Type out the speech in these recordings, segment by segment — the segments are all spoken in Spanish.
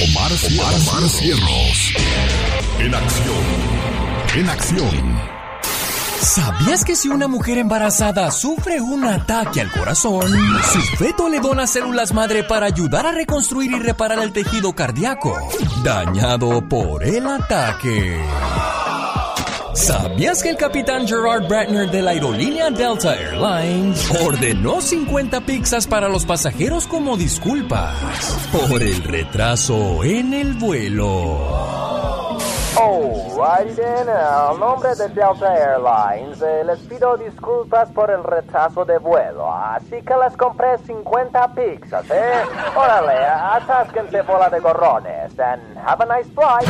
Omar, Omar, Cierros. En acción. En acción. ¿Sabías que si una mujer embarazada sufre un ataque al corazón, su feto le dona células madre para ayudar a reconstruir y reparar el tejido cardíaco dañado por el ataque? ¿Sabías que el capitán Gerard Bratner de la aerolínea Delta Airlines ordenó 50 pizzas para los pasajeros como disculpas por el retraso en el vuelo? Alrighty then, al nombre de Delta Airlines, eh, les pido disculpas por el retraso de vuelo, así que les compré 50 pizzas, ¿eh? Órale, atásquense bola de gorrones, and have a nice flight.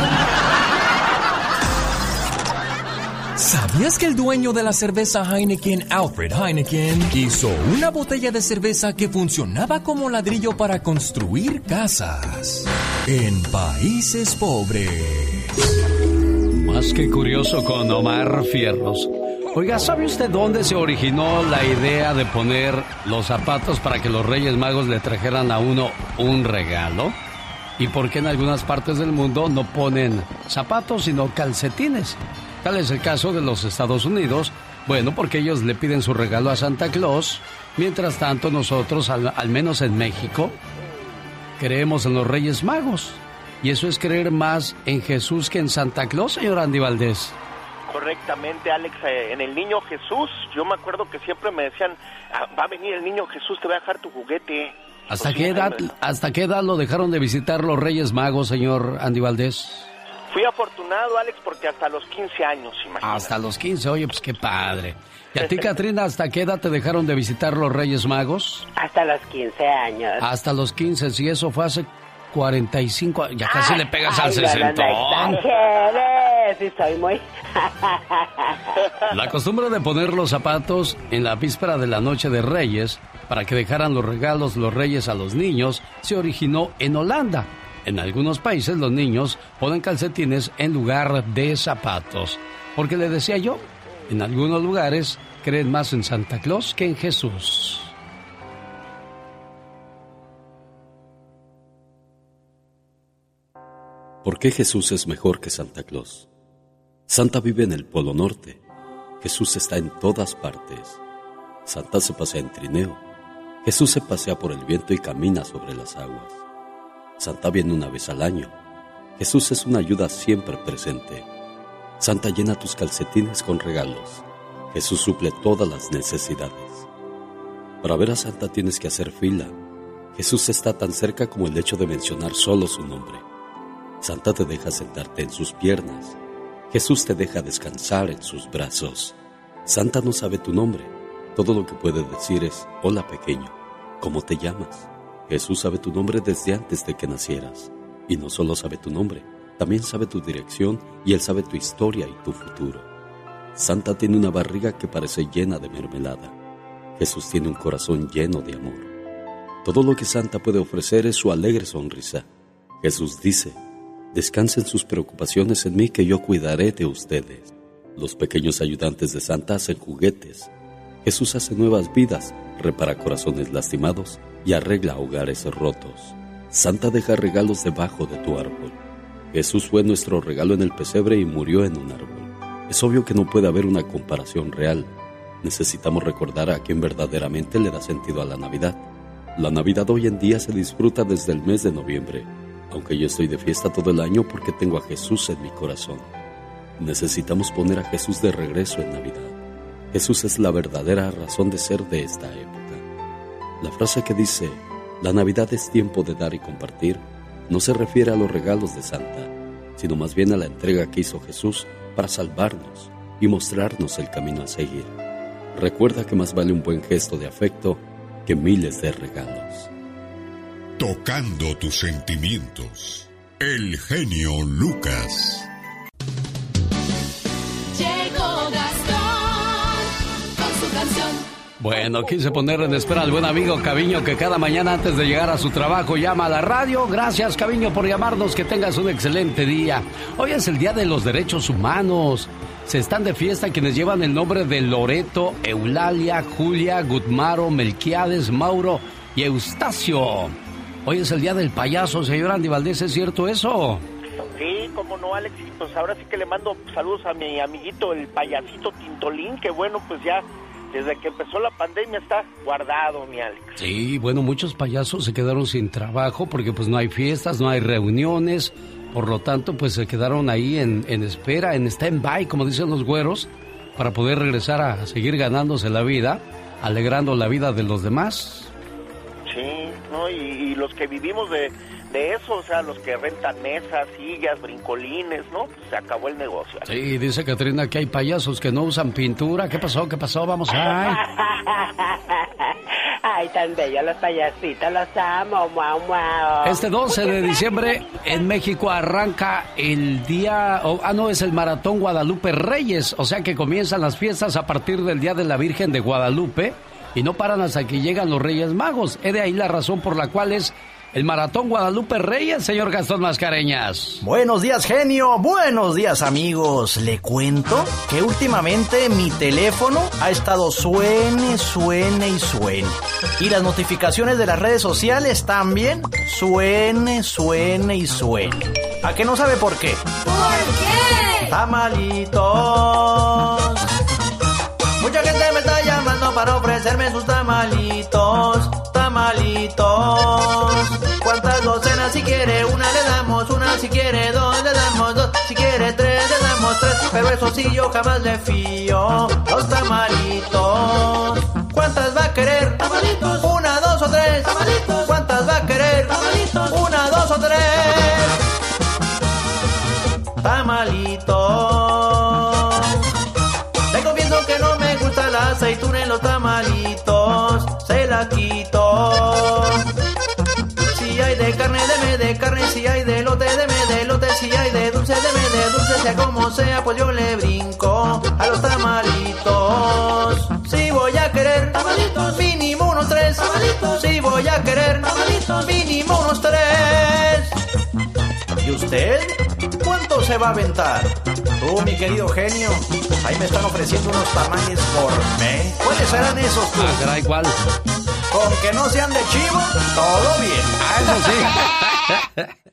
¿Sabías que el dueño de la cerveza Heineken, Alfred Heineken, hizo una botella de cerveza que funcionaba como ladrillo para construir casas en países pobres? Más que curioso con Omar Fierros. Oiga, ¿sabe usted dónde se originó la idea de poner los zapatos para que los Reyes Magos le trajeran a uno un regalo? ¿Y por qué en algunas partes del mundo no ponen zapatos sino calcetines? Tal es el caso de los Estados Unidos. Bueno, porque ellos le piden su regalo a Santa Claus. Mientras tanto, nosotros, al, al menos en México, creemos en los Reyes Magos. Y eso es creer más en Jesús que en Santa Claus, señor Andy Valdés. Correctamente, Alex, eh, en el niño Jesús, yo me acuerdo que siempre me decían, "Ah, va a venir el niño Jesús, te va a dejar tu juguete. ¿Hasta Pues qué edad, hasta qué edad lo dejaron de visitar los Reyes Magos, señor Andy Valdés? Fui afortunado, Alex, porque hasta los 15 años, imagínate. Hasta los 15, oye, pues qué padre. ¿Y a ti, Katrina, hasta qué edad te dejaron de visitar los Reyes Magos? Hasta los 15 años. Hasta los 15, si eso fue hace 45 años. Ya casi le pegas al Ay, no, no, no sesentón. sí soy muy... La costumbre de poner los zapatos en la víspera de la noche de Reyes para que dejaran los regalos los reyes a los niños se originó en Holanda. En algunos países los niños ponen calcetines en lugar de zapatos. Porque le decía yo, en algunos lugares creen más en Santa Claus que en Jesús. ¿Por qué Jesús es mejor que Santa Claus? Santa vive en el Polo Norte. Jesús está en todas partes. Santa se pasea en trineo. Jesús se pasea por el viento y camina sobre las aguas. Santa viene una vez al año. Jesús es una ayuda siempre presente. Santa llena tus calcetines con regalos. Jesús suple todas las necesidades. Para ver a Santa tienes que hacer fila. Jesús está tan cerca como el hecho de mencionar solo su nombre. Santa te deja sentarte en sus piernas. Jesús te deja descansar en sus brazos. Santa no sabe tu nombre. Todo lo que puede decir es, hola pequeño, ¿cómo te llamas? Jesús sabe tu nombre desde antes de que nacieras. Y no solo sabe tu nombre, también sabe tu dirección y Él sabe tu historia y tu futuro. Santa tiene una barriga que parece llena de mermelada. Jesús tiene un corazón lleno de amor. Todo lo que Santa puede ofrecer es su alegre sonrisa. Jesús dice, descansen sus preocupaciones en mí que yo cuidaré de ustedes. Los pequeños ayudantes de Santa hacen juguetes. Jesús hace nuevas vidas, repara corazones lastimados y arregla hogares rotos. Santa deja regalos debajo de tu árbol. Jesús fue nuestro regalo en el pesebre y murió en un árbol. Es obvio que no puede haber una comparación real. Necesitamos recordar a quien verdaderamente le da sentido a la Navidad. La Navidad hoy en día se disfruta desde el mes de noviembre, aunque yo estoy de fiesta todo el año porque tengo a Jesús en mi corazón. Necesitamos poner a Jesús de regreso en Navidad. Jesús es la verdadera razón de ser de esta época. La frase que dice, la Navidad es tiempo de dar y compartir, no se refiere a los regalos de Santa, sino más bien a la entrega que hizo Jesús para salvarnos y mostrarnos el camino a seguir. Recuerda que más vale un buen gesto de afecto que miles de regalos. Tocando tus sentimientos, el genio Lucas. Bueno, quise poner en espera al buen amigo Caviño que cada mañana antes de llegar a su trabajo llama a la radio. Gracias Caviño por llamarnos, que tengas un excelente día. Hoy es el Día de los Derechos Humanos. Se están de fiesta quienes llevan el nombre de Loreto, Eulalia, Julia, Gutmaro, Melquiades, Mauro y Eustacio. Hoy es el Día del Payaso, señor Andy Valdés, ¿es cierto eso? Sí, como no, Alex, pues ahora sí que le mando saludos a mi amiguito, el payasito Tintolín, que bueno, pues ya desde que empezó la pandemia está guardado, mi Alex. Sí, bueno, muchos payasos se quedaron sin trabajo porque pues no hay fiestas, no hay reuniones, por lo tanto pues se quedaron ahí en, en espera, en stand-by, como dicen los güeros, para poder regresar a seguir ganándose la vida, alegrando la vida de los demás. Sí, ¿no? Y, y los que vivimos de, de eso, o sea, los que rentan mesas, sillas, brincolines, ¿no? Se acabó el negocio. Sí, dice Catrina que hay payasos que no usan pintura. ¿Qué pasó? ¿Qué pasó? Vamos a... Ay, tan bellos los payasitos, los amo, muau, muau. Este 12 de diciembre en México arranca el día, oh, ah no, es el Maratón Guadalupe Reyes, o sea que comienzan las fiestas a partir del Día de la Virgen de Guadalupe y no paran hasta que llegan los Reyes Magos. Es de ahí la razón por la cual es el Maratón Guadalupe Reyes, señor Gastón Mascareñas. Buenos días, genio. Buenos días, amigos. Le cuento que últimamente mi teléfono ha estado suene, suene y suene. Y las notificaciones de las redes sociales también suene, suene y suene. ¿A qué no sabe por qué? ¿Por qué? Tamalitos. Mucha gente me está llamando para ofrecerme sus tamalitos, tamalitos. ¿Cuántas docenas si quiere? Una le damos, una si quiere, dos le damos, dos si quiere, tres le damos, tres. Pero eso sí yo jamás le fío, los tamalitos. ¿Cuántas va a querer? Tamalitos. Una, dos o tres. Tamalitos. ¿Cuántas va a querer? Tamalitos. Una, dos o tres. Tamalitos. Sea como sea, pues yo le brinco a los tamalitos. Si voy a querer tamalitos, mínimo unos tres. Tamalitos. Si voy a querer tamalitos, mínimo unos tres. ¿Y usted? ¿Cuánto se va a aventar? Tú, mi querido genio, ahí me están ofreciendo unos tamales gourmet. ¿Cuáles serán esos tú? Ah, caray, ¿cuál? Con que no sean de chivo, todo bien. Ah, eso sí.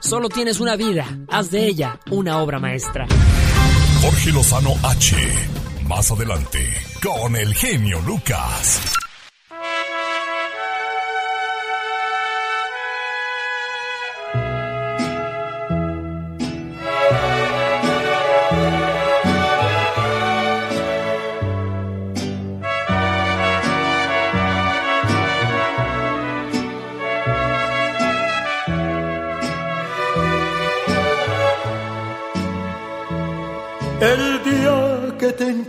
Solo tienes una vida, haz de ella una obra maestra. Jorge Lozano H. Más adelante, con el genio Lucas.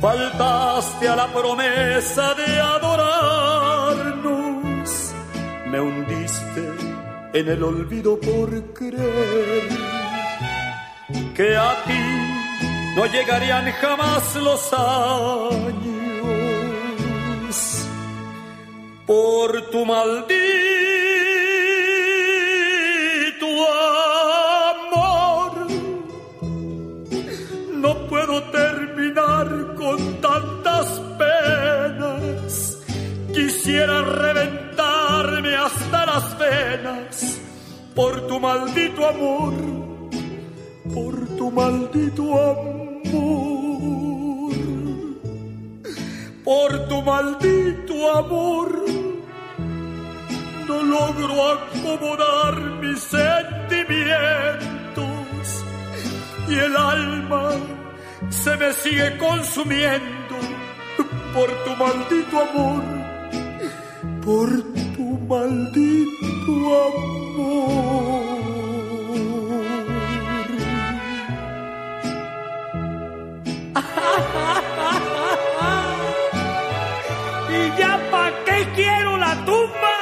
faltaste a la promesa de adorarnos, me hundiste en el olvido por creer que a ti no llegarían jamás los años. Por tu maldita quisiera reventarme hasta las venas por tu maldito amor, por tu maldito amor, por tu maldito amor. No logro acomodar mis sentimientos y el alma se me sigue consumiendo por tu maldito amor por tu maldito amor. ¿Y ya pa' qué quiero la tumba?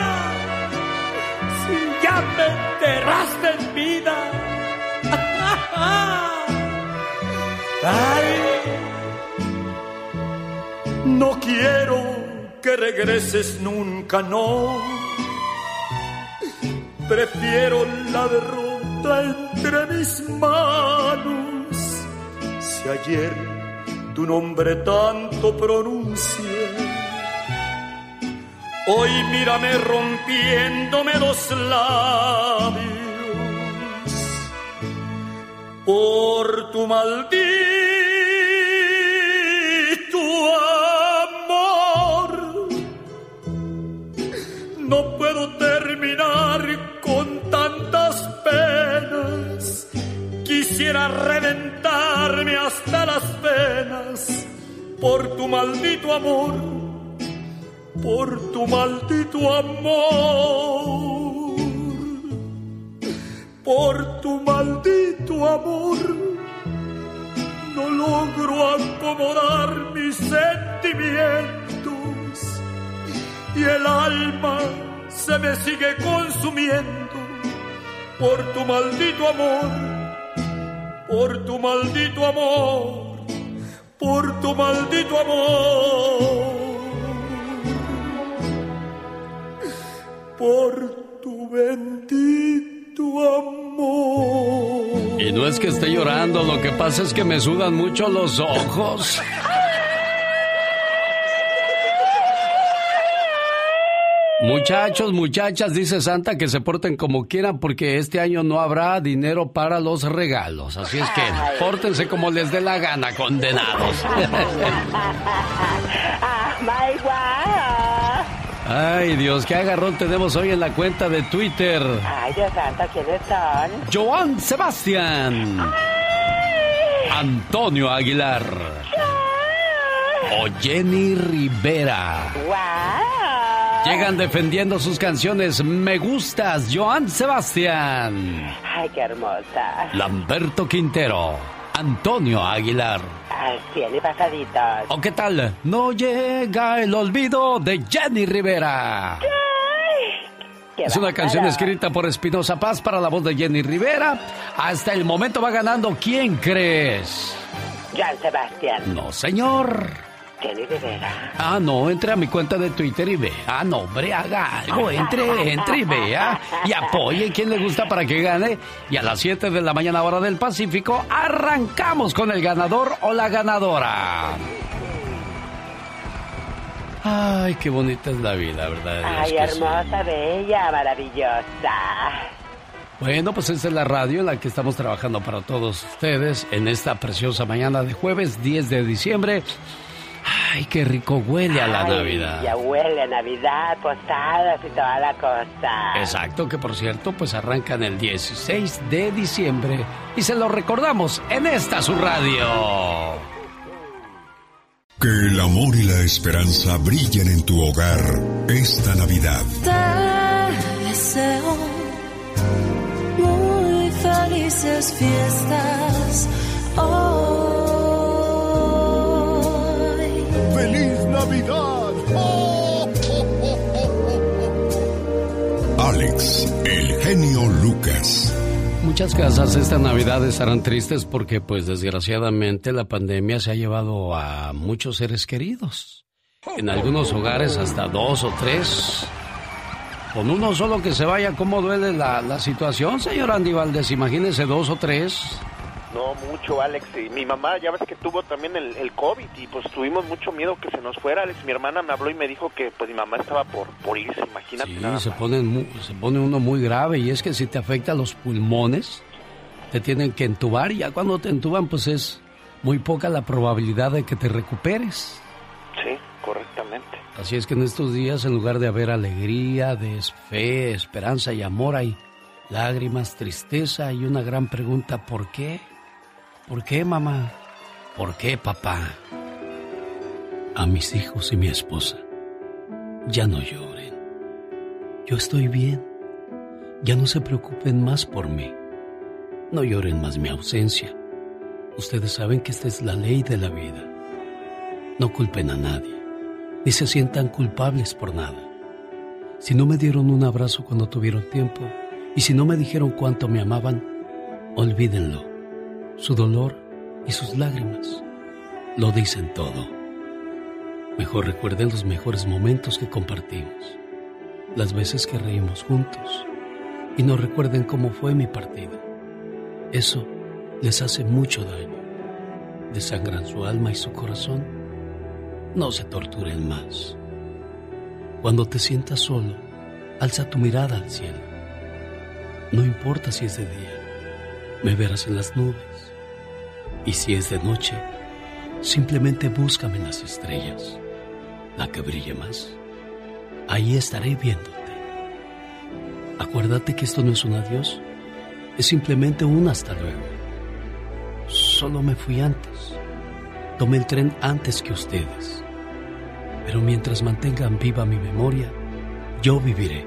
Si ya me enterraste en vida. Ay, no quiero que regreses nunca, no. Prefiero la derrota entre mis manos. Si ayer tu nombre tanto pronuncié, hoy mírame rompiéndome los labios por tu maldito Quisiera reventarme hasta las penas por tu maldito amor, por tu maldito amor por tu maldito amor. No logro acomodar mis sentimientos y el alma se me sigue consumiendo por tu maldito amor, por tu maldito amor, por tu maldito amor, por tu bendito amor. Y no es que esté llorando, lo que pasa es que me sudan mucho los ojos. Muchachos, muchachas, dice Santa que se porten como quieran porque este año no habrá dinero para los regalos. Así es que pórtense como les dé la gana, condenados. Ay, Dios, qué agarrón tenemos hoy en la cuenta de Twitter. Ay, Dios santo, ¿quiénes son? Joan Sebastián. Antonio Aguilar. O Jenny Rivera. ¡Wow! Llegan defendiendo sus canciones Me Gustas, Joan Sebastián. Ay, qué hermosa. Lamberto Quintero. Antonio Aguilar. Ay, bien y pasaditos. ¿O qué tal? No llega el olvido de Jenny Rivera. Qué Es una canción escrita por Espinosa Paz para la voz de Jenny Rivera. Hasta el momento va ganando ¿Quién crees? Joan Sebastián. No, señor. Ah, no, entre a mi cuenta de Twitter y vea. Ah, no, hombre, haga algo. Entre, entre y vea. Y apoye quien le gusta para que gane. Y a las 7 de la mañana, hora del Pacífico, arrancamos con el ganador o la ganadora. Ay, qué bonita es la vida, ¿verdad? Ay, sí. hermosa, bella, maravillosa. Bueno, pues esta es la radio en la que estamos trabajando para todos ustedes en esta preciosa mañana de jueves 10 de diciembre. Ay, qué rico huele a la Ay, Navidad. Ya huele a Navidad, posadas y toda la cosa. Exacto, que por cierto, pues arrancan el 16 de diciembre y se lo recordamos en esta su radio. Que el amor y la esperanza brillen en tu hogar esta Navidad. Te deseo muy felices fiestas hoy. Alex, el genio Lucas. Muchas casas esta Navidad estarán tristes porque pues desgraciadamente la pandemia se ha llevado a muchos seres queridos. En algunos hogares hasta dos o tres. Con uno solo que se vaya, ¿cómo duele la, la situación, señor Andy Valdés? Imagínese dos o tres. No, mucho, Alex. Y mi mamá, ya ves que tuvo también el, el COVID y pues tuvimos mucho miedo que se nos fuera, Alex. Mi hermana me habló y me dijo que pues mi mamá estaba por, por irse, imagínate. Sí, nada se pone, se pone uno muy grave y es que si te afecta los pulmones, te tienen que entubar y ya cuando te entuban pues es muy poca la probabilidad de que te recuperes. Sí, correctamente. Así es que en estos días, en lugar de haber alegría, de fe, esperanza y amor, hay lágrimas, tristeza y una gran pregunta, ¿por qué? ¿Por qué, mamá? ¿Por qué, papá? A mis hijos y mi esposa, ya no lloren. Yo estoy bien. Ya no se preocupen más por mí. No lloren más mi ausencia. Ustedes saben que esta es la ley de la vida. No culpen a nadie ni se sientan culpables por nada. Si no me dieron un abrazo cuando tuvieron tiempo y si no me dijeron cuánto me amaban, olvídenlo. Su dolor y sus lágrimas lo dicen todo. Mejor recuerden los mejores momentos que compartimos, las veces que reímos juntos y no recuerden cómo fue mi partida. Eso les hace mucho daño. Desangran su alma y su corazón no se torturen más. Cuando te sientas solo, alza tu mirada al cielo. No importa si es de día, me verás en las nubes. Y si es de noche, simplemente búscame en las estrellas, la que brille más. Ahí estaré viéndote. Acuérdate que esto no es un adiós, es simplemente un hasta luego. Solo me fui antes. Tomé el tren antes que ustedes. Pero mientras mantengan viva mi memoria, yo viviré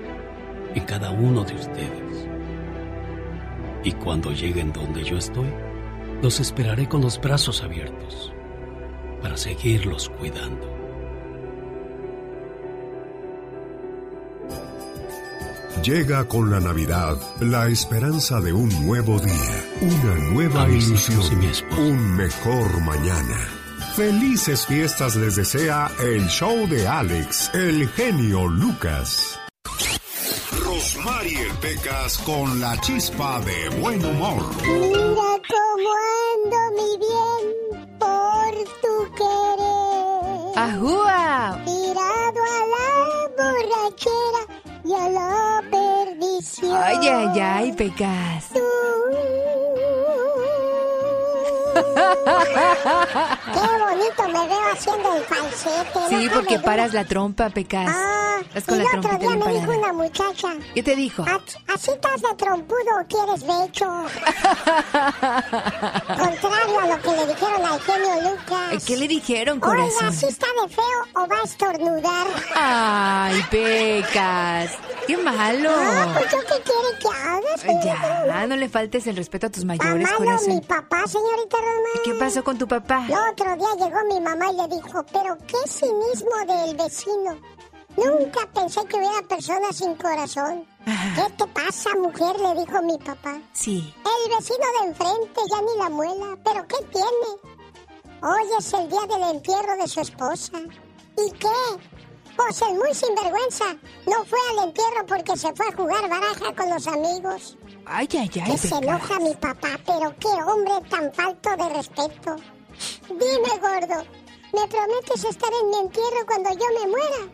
en cada uno de ustedes. Y cuando lleguen donde yo estoy, los esperaré con los brazos abiertos para seguirlos cuidando. Llega con la Navidad la esperanza de un nuevo día, una nueva ilusión, un mejor mañana. Felices fiestas les desea el show de Alex, el genio Lucas. Rosmarie Pecas con la chispa de buen humor. Cómo ando, mi bien, por tu querer. ¡Ajúa! Tirado a la borrachera y a la perdición. Ay, ay, ay, Pecas. Qué bonito me veo haciendo el falsete. Sí, porque paras la trompa, Pecas. Ah, y con el la otro día me dijo una muchacha. ¿Qué te dijo? "¿A- ¿Así estás de trompudo o quieres becho? Contrario a lo que le dijeron al genio Lucas. ¿Qué le dijeron, Oiga, corazón? si está de feo o va a estornudar. Ay, Pecas. Qué malo. Ah, pues yo qué quiere que haga, señorita Ya, no le faltes el respeto a tus mayores, Mamá, no, corazón. mi papá, señorita ¿Qué pasó con tu papá? El otro día llegó mi mamá y le dijo, pero qué cinismo del vecino. Nunca pensé que hubiera personas sin corazón. ¿Qué te pasa, mujer? Le dijo mi papá. Sí. El vecino de enfrente ya ni la muela. ¿Pero qué tiene? Hoy es el día del entierro de su esposa. ¿Y qué? Pues el muy sinvergüenza no fue al entierro porque se fue a jugar baraja con los amigos. Ay, ay, ay, Que se enoja mi papá, pero qué hombre tan falto de respeto. Dime, gordo, ¿me prometes estar en mi entierro cuando yo me muera?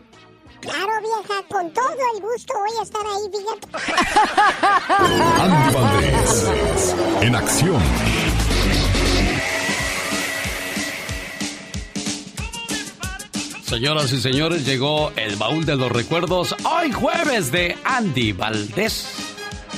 Claro, vieja, con todo el gusto voy a estar ahí, fíjate. Andy Valdés, en acción. Señoras y señores, llegó el baúl de los recuerdos hoy jueves de Andy Valdés.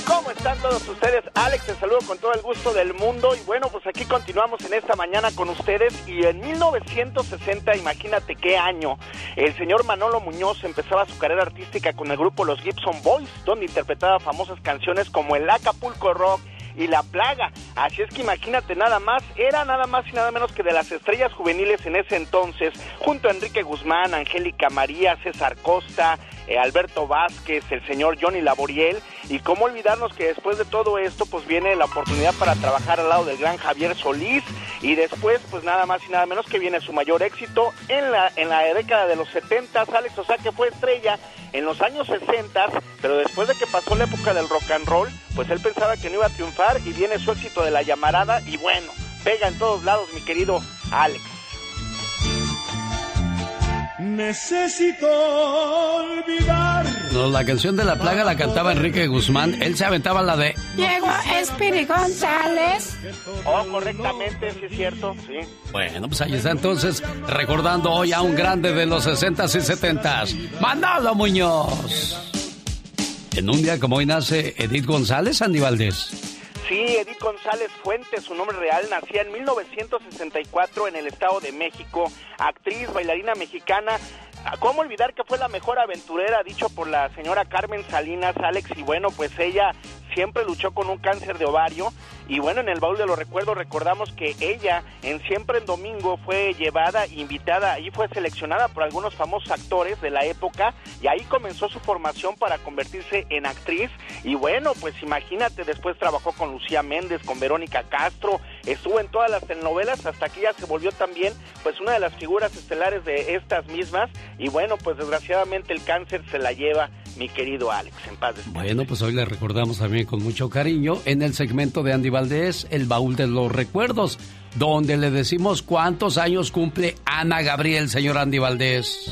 ¿Cómo están todos ustedes? Alex, te saludo con todo el gusto del mundo y bueno, pues aquí continuamos en esta mañana con ustedes y en 1960, imagínate qué año, el señor Manolo Muñoz empezaba su carrera artística con el grupo Los Gibson Boys, donde interpretaba famosas canciones como el Acapulco Rock y La Plaga. Así es que imagínate nada más, era nada más y nada menos que de las estrellas juveniles en ese entonces, junto a Enrique Guzmán, Angélica María, César Costa, eh, Alberto Vázquez, el señor Johnny Laboriel, y cómo olvidarnos que después de todo esto, pues viene la oportunidad para trabajar al lado del gran Javier Solís, y después, pues nada más y nada menos que viene su mayor éxito en la, en la década de los 70, Alex, o sea que fue estrella en los años 60, pero después de que pasó la época del rock and roll, pues él pensaba que no iba a triunfar, y viene su éxito de la llamarada, y bueno, pega en todos lados, mi querido Alex. Necesito olvidar. No, la canción de la plaga la cantaba Enrique Guzmán. Él se aventaba la de. Llegó Espiri González. Oh, correctamente, sí es cierto, sí. Bueno, pues ahí está entonces recordando hoy a un grande de los 60s y 70s, Manolo Muñoz. En un día como hoy nace Edith González, Andy Valdés. Sí, Edith González Fuentes, su nombre real, nacía en 1964 en el Estado de México, actriz, bailarina mexicana. ¿Cómo olvidar que fue la mejor aventurera, dicho por la señora Carmen Salinas, Alex? Y bueno, pues ella siempre luchó con un cáncer de ovario. Y bueno, en el baúl de los recuerdos recordamos que ella en Siempre en Domingo fue llevada, invitada y fue seleccionada por algunos famosos actores de la época. Y ahí comenzó su formación para convertirse en actriz. Y bueno, pues imagínate, después trabajó con Lucía Méndez, con Verónica Castro, estuvo en todas las telenovelas hasta que ella se volvió también pues una de las figuras estelares de estas mismas y bueno, pues desgraciadamente el cáncer se la lleva mi querido Alex, en paz descanse. Bueno, pues hoy le recordamos también con mucho cariño en el segmento de Andy Valdés, el baúl de los recuerdos, donde le decimos cuántos años cumple Ana Gabriel, señor Andy Valdés.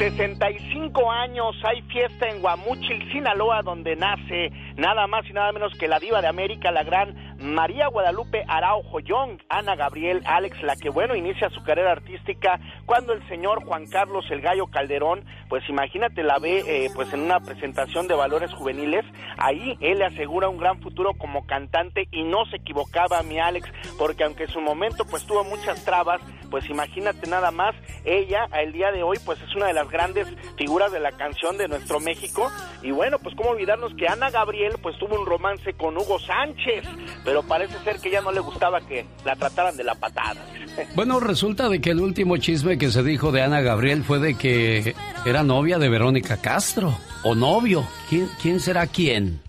65 años, hay fiesta en Guamuchil, Sinaloa, donde nace nada más y nada menos que la diva de América, la gran María Guadalupe Araujo Young, Ana Gabriel Alex, la que bueno inicia su carrera artística cuando el señor Juan Carlos el Gallo Calderón, pues imagínate la ve eh, pues en una presentación de valores juveniles, ahí él le asegura un gran futuro como cantante y no se equivocaba mi Alex, porque aunque en su momento pues tuvo muchas trabas, pues imagínate nada más, ella el día de hoy pues es una de las grandes figuras de la canción de nuestro México. Y bueno pues cómo olvidarnos que Ana Gabriel pues tuvo un romance con Hugo Sánchez, pero parece ser que ya no le gustaba que la trataran de la patada. Bueno, resulta de que el último chisme que se dijo de Ana Gabriel fue de que era novia de Verónica Castro o novio. ¿Quién, quién será quién?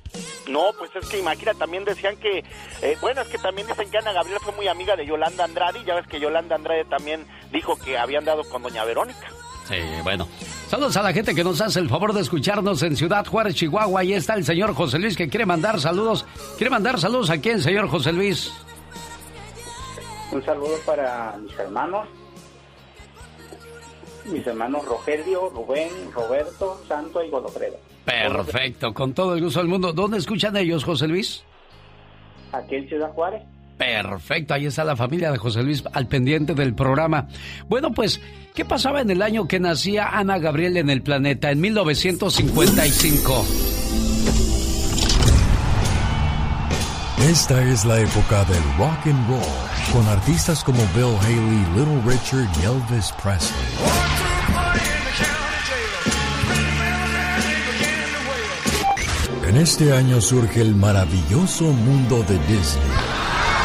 No, pues es que imagina, también decían que, eh, bueno, es que también dicen que Ana Gabriel fue muy amiga de Yolanda Andrade y ya ves que Yolanda Andrade también dijo que habían dado con doña Verónica. Sí, bueno. Saludos a la gente que nos hace el favor de escucharnos en Ciudad Juárez, Chihuahua. Ahí está el señor José Luis que quiere mandar saludos. ¿Quiere mandar saludos a quién, señor José Luis? Un saludo para mis hermanos, mis hermanos Rogelio, Rubén, Roberto, Santo y Godofredo. Perfecto, con todo el gusto del mundo. ¿Dónde escuchan ellos, José Luis? Aquí en Ciudad Juárez. Perfecto, ahí está la familia de José Luis al pendiente del programa. Bueno, pues, ¿qué pasaba en el año que nacía Ana Gabriel en el planeta, en 1955? Esta es la época del rock and roll, con artistas como Bill Haley, Little Richard y Elvis Presley. En este año surge el maravilloso mundo de Disney,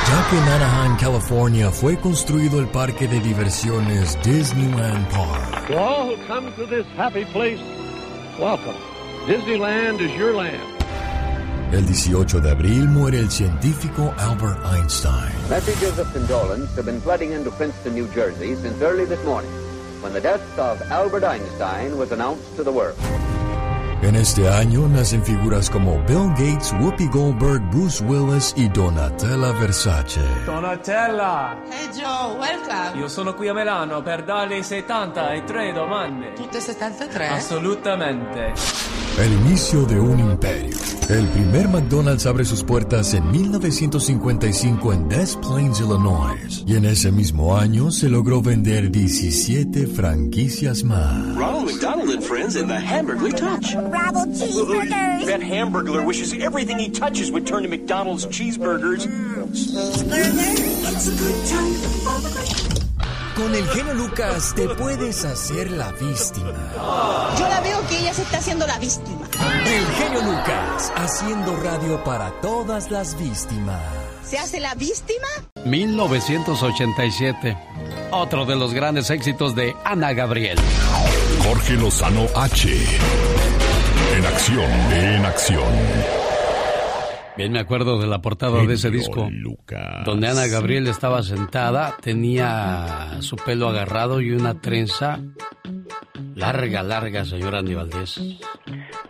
ya que en Anaheim, California, fue construido el parque de diversiones Disneyland Park. To all who come to this happy place, welcome. Disneyland is your land. El 18 de abril muere el científico Albert Einstein. Messages of condolence have been flooding into Princeton, New Jersey since early this morning, when the death of Albert Einstein was announced to the world. En este año nacen figuras como Bill Gates, Whoopi Goldberg, Bruce Willis y Donatella Versace. Donatella! Hey Joe, welcome! Io sono qui a Milano per darle 73 domande. Tutte 73? Assolutamente. El inicio de un imperio. El primer McDonald's abre sus puertas en 1955 en Des Plaines, Illinois. Y en ese mismo año se logró vender 17 franquicias más. Ronald McDonald and Friends and the Hamburglar Touch. Bravo cheeseburgers. That Hamburglar wishes everything he touches would turn to McDonald's cheeseburgers. Con el genio Lucas te puedes hacer la víctima. Yo la veo que ella se está haciendo la víctima. El genio Lucas, haciendo radio para todas las víctimas. ¿Se hace la víctima? 1987. Otro de los grandes éxitos de Ana Gabriel. Jorge Lozano H. En acción, en acción. Bien, me acuerdo de la portada de ese disco. Donde Ana Gabriel estaba sentada, tenía su pelo agarrado y una trenza larga, larga, señora Andy Valdés.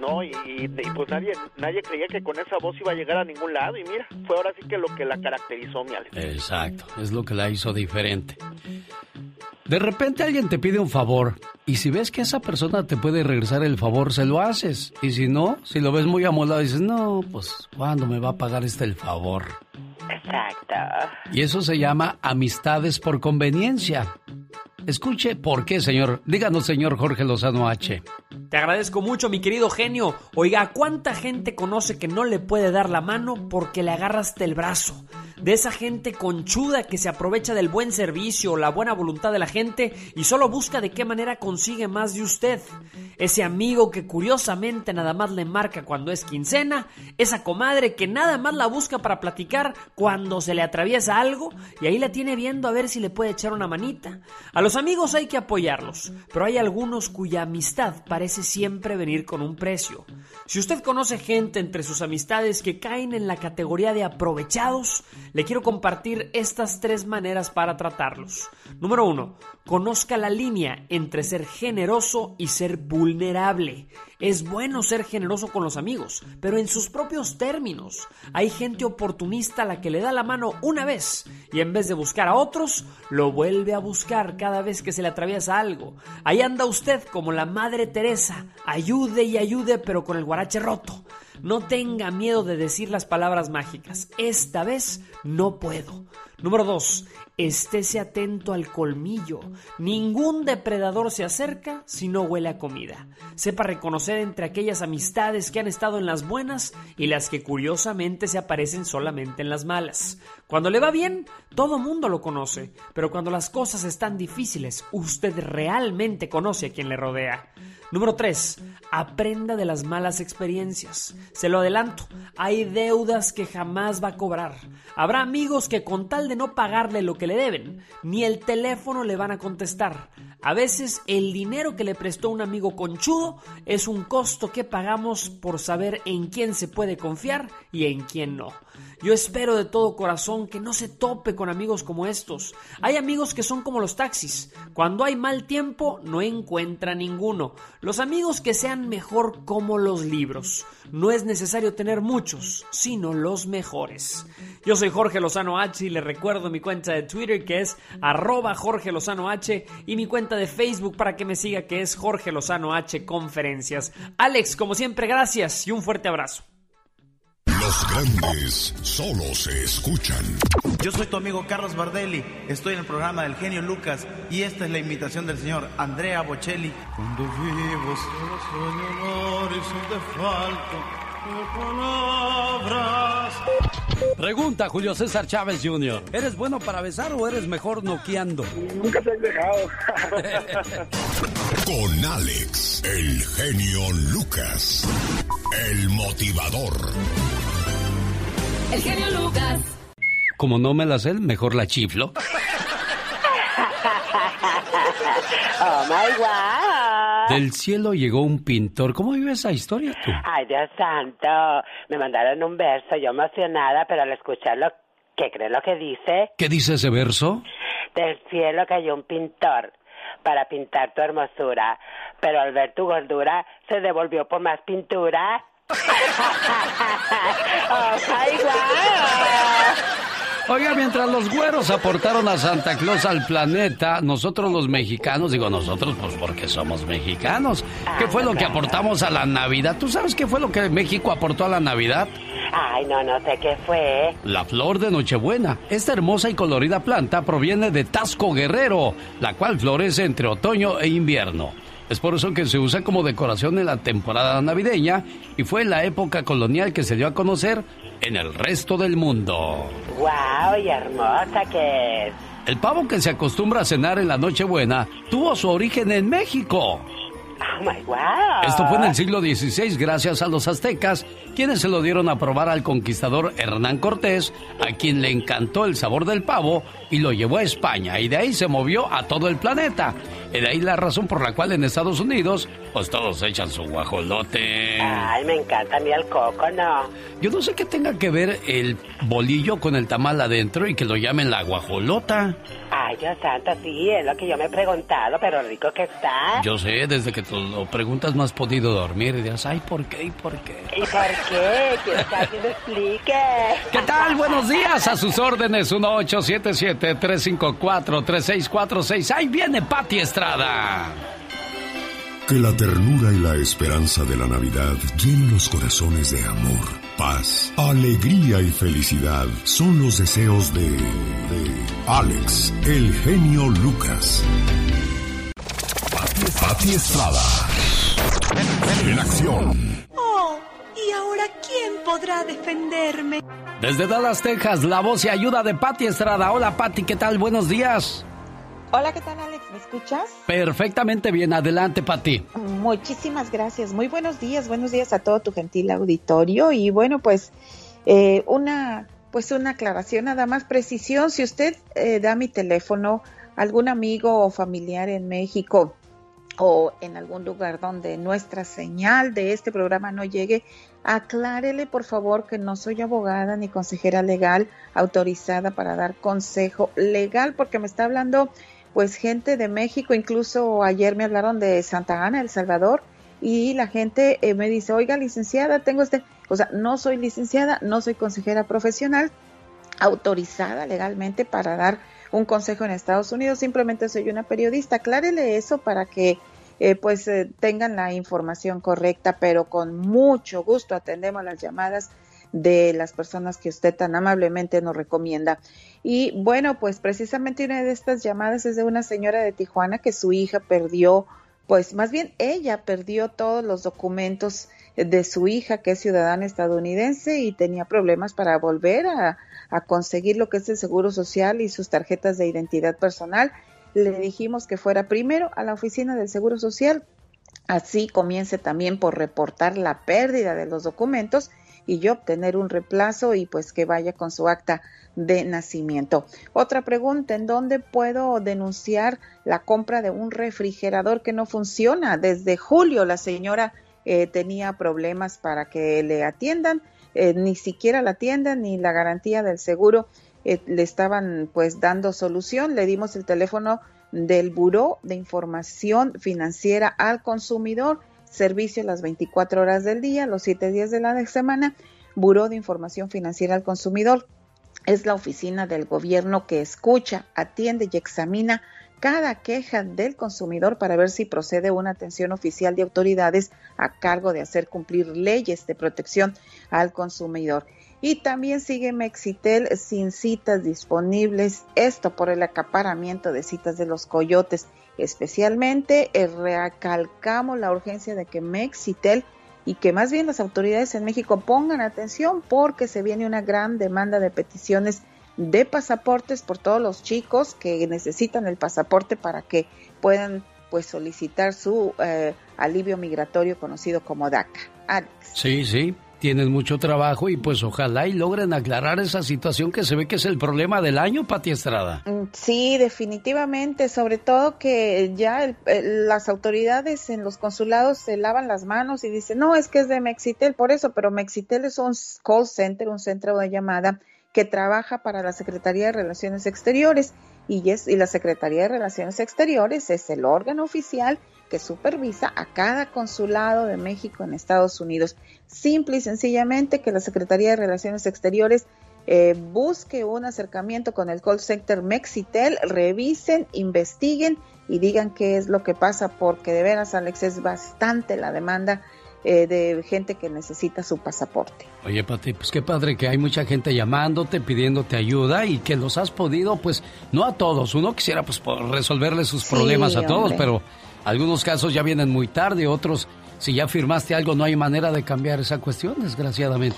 No, y, y- y pues nadie, nadie creía que con esa voz iba a llegar a ningún lado. Y mira, fue ahora sí que lo que la caracterizó, mi Alex. Exacto, es lo que la hizo diferente. De repente alguien te pide un favor y si ves que esa persona te puede regresar el favor, se lo haces. Y si no, si lo ves muy amolado, dices, no, pues, ¿cuándo me va a pagar este el favor? Exacto. Y eso se llama amistades por conveniencia. Escuche por qué, señor. Díganos, señor Jorge Lozano H. Te agradezco mucho, mi querido genio. Oiga, ¿cuánta gente conoce que no le puede dar la mano porque le agarraste el brazo? De esa gente conchuda que se aprovecha del buen servicio, la buena voluntad de la gente y solo busca de qué manera consigue más de usted. Ese amigo que curiosamente nada más le marca cuando es quincena, esa comadre que nada más la busca para platicar cuando se le atraviesa algo y ahí la tiene viendo a ver si le puede echar una manita. A los amigos hay que apoyarlos, pero hay algunos cuya amistad parece siempre venir con un precio. Si usted conoce gente entre sus amistades que caen en la categoría de aprovechados, le quiero compartir estas tres maneras para tratarlos. Número uno, conozca la línea entre ser generoso y ser vulnerable. Es bueno ser generoso con los amigos, pero en sus propios términos. Hay gente oportunista a la que le da la mano una vez y en vez de buscar a otros, lo vuelve a buscar cada vez que se le atraviesa algo. Ahí anda usted como la Madre Teresa, ayude y ayude pero con el guarache roto. No tenga miedo de decir las palabras mágicas. Esta vez no puedo. Número 2. Estése atento al colmillo. Ningún depredador se acerca si no huele a comida. Sepa reconocer entre aquellas amistades que han estado en las buenas y las que curiosamente se aparecen solamente en las malas. Cuando le va bien, todo mundo lo conoce, pero cuando las cosas están difíciles, usted realmente conoce a quien le rodea. Número 3. Aprenda de las malas experiencias. Se lo adelanto, hay deudas que jamás va a cobrar. Habrá amigos que con tal de no pagarle lo que le deben, ni el teléfono le van a contestar. A veces el dinero que le prestó un amigo conchudo es un costo que pagamos por saber en quién se puede confiar y en quién no. Yo espero de todo corazón que no se tope con amigos como estos. Hay amigos que son como los taxis. Cuando hay mal tiempo no encuentra ninguno. Los amigos que sean mejor como los libros. No es necesario tener muchos, sino los mejores. Yo soy Jorge Lozano H y le recuerdo mi cuenta de Twitter que es arroba Jorge Lozano H y mi cuenta de Facebook para que me siga que es Jorge Lozano H Conferencias. Alex, como siempre, gracias y un fuerte abrazo. Los grandes solo se escuchan. Yo soy tu amigo Carlos Bardelli, estoy en el programa del genio Lucas y esta es la invitación del señor Andrea Bocelli. Cuando vivo solo sueño honor y son de falto de palabras. Pregunta Julio César Chávez Jr. ¿Eres bueno para besar o eres mejor noqueando? Nunca te has dejado. Con Alex, el genio Lucas, el motivador. El genio Lucas. Como no me la sé, mejor la chiflo. Oh my God. Del cielo llegó un pintor. ¿Cómo vive esa historia tú? Ay, Dios santo. Me mandaron un verso, yo emocionada, pero al escucharlo, ¿qué cree lo que dice? ¿Qué dice ese verso? Del cielo cayó un pintor para pintar tu hermosura, pero al ver tu gordura se devolvió por más pintura. Oiga, mientras los güeros aportaron a Santa Claus al planeta, nosotros los mexicanos, digo nosotros pues porque somos mexicanos, ¿qué fue lo que aportamos a la Navidad? ¿Tú sabes qué fue lo que México aportó a la Navidad? Ay, no, no sé qué fue. La flor de Nochebuena. Esta hermosa y colorida planta proviene de Tasco Guerrero, la cual florece entre otoño e invierno. Es por eso que se usa como decoración en la temporada navideña y fue en la época colonial que se dio a conocer en el resto del mundo. Wow, y hermosa que es. El pavo que se acostumbra a cenar en la Nochebuena tuvo su origen en México. Oh my wow. Esto fue en el siglo XVI gracias a los aztecas quienes se lo dieron a probar al conquistador Hernán Cortés, a quien le encantó el sabor del pavo y lo llevó a España y de ahí se movió a todo el planeta. De ahí la razón por la cual en Estados Unidos, pues todos echan su guajolote. Ay, me encanta a mí el coco, ¿no? Yo no sé qué tenga que ver el bolillo con el tamal adentro y que lo llamen la guajolota. Ay, Dios santo, sí, es lo que yo me he preguntado, pero rico que está. Yo sé, desde que tú lo preguntas no has podido dormir y dirás, ay, ¿por qué? ¿Y por qué? ¿Y por qué? Quiero que alguien me explique. ¿Qué tal? Buenos días, a sus órdenes, 1877-354-3646. Ahí viene Pati Estrada. Que la ternura y la esperanza de la Navidad llenen los corazones de amor, paz, alegría y felicidad. Son los deseos de, de Alex, el genio Lucas. Pati, Pati Estrada. En acción. Oh, ¿y ahora quién podrá defenderme? Desde Dallas, Texas, la voz y ayuda de Pati Estrada. Hola, Pati, ¿qué tal? Buenos días. Hola, ¿qué tal, Alex? ¿Me escuchas? Perfectamente bien. Adelante, Pati. Muchísimas gracias. Muy buenos días. Buenos días a todo tu gentil auditorio. Y bueno, pues eh, una pues una aclaración, nada más precisión. Si usted eh, da mi teléfono a algún amigo o familiar en México o en algún lugar donde nuestra señal de este programa no llegue, aclárele por favor que no soy abogada ni consejera legal autorizada para dar consejo legal porque me está hablando pues gente de México, incluso ayer me hablaron de Santa Ana, El Salvador, y la gente eh, me dice, oiga, licenciada, tengo este, o sea, no soy licenciada, no soy consejera profesional autorizada legalmente para dar un consejo en Estados Unidos, simplemente soy una periodista. Aclárele eso para que eh, pues eh, tengan la información correcta, pero con mucho gusto atendemos las llamadas de las personas que usted tan amablemente nos recomienda. Y bueno, pues precisamente una de estas llamadas es de una señora de Tijuana que su hija perdió, pues más bien ella perdió todos los documentos de su hija que es ciudadana estadounidense y tenía problemas para volver a, conseguir lo que es el seguro social y sus tarjetas de identidad personal. Le dijimos que fuera primero a la oficina del seguro social, así comience también por reportar la pérdida de los documentos y yo obtener un reemplazo y pues que vaya con su acta de nacimiento. Otra pregunta, ¿en dónde puedo denunciar la compra de un refrigerador que no funciona? Desde julio la señora eh, tenía problemas para que le atiendan, eh, ni siquiera la tienda ni la garantía del seguro eh, le estaban pues dando solución. Le dimos el teléfono del Buró de Información Financiera al Consumidor servicio las 24 horas del día, los 7 días de la semana, Buró de Información Financiera al Consumidor. Es la oficina del gobierno que escucha, atiende y examina cada queja del consumidor para ver si procede una atención oficial de autoridades a cargo de hacer cumplir leyes de protección al consumidor. Y también sigue Mexitel sin citas disponibles, esto por el acaparamiento de citas de los coyotes. Especialmente eh, recalcamos la urgencia de que Mexitel y que más bien las autoridades en México pongan atención porque se viene una gran demanda de peticiones de pasaportes por todos los chicos que necesitan el pasaporte para que puedan pues solicitar su eh, alivio migratorio conocido como DACA. Alex. Sí, sí, tienen mucho trabajo y pues ojalá y logren aclarar esa situación que se ve que es el problema del año, Pati Estrada. Mm, sí, definitivamente, sobre todo que ya el, las autoridades en los consulados se lavan las manos y dicen, no, es que es de Mexitel, por eso, pero Mexitel es un call center, un centro de llamada que trabaja para la Secretaría de Relaciones Exteriores y, es, y la Secretaría de Relaciones Exteriores es el órgano oficial que supervisa a cada consulado de México en Estados Unidos. Simple y sencillamente que la Secretaría de Relaciones Exteriores eh, busque un acercamiento con el call center Mexitel, revisen, investiguen y digan qué es lo que pasa, porque de veras, Alex, es bastante la demanda eh, de gente que necesita su pasaporte. Oye, Pati, pues qué padre que hay mucha gente llamándote, pidiéndote ayuda y que los has podido, pues, no a todos. Uno quisiera, pues, resolverle sus problemas Sí, a todos, hombre. pero algunos casos ya vienen muy tarde, otros, si ya firmaste algo, no hay manera de cambiar esa cuestión, desgraciadamente.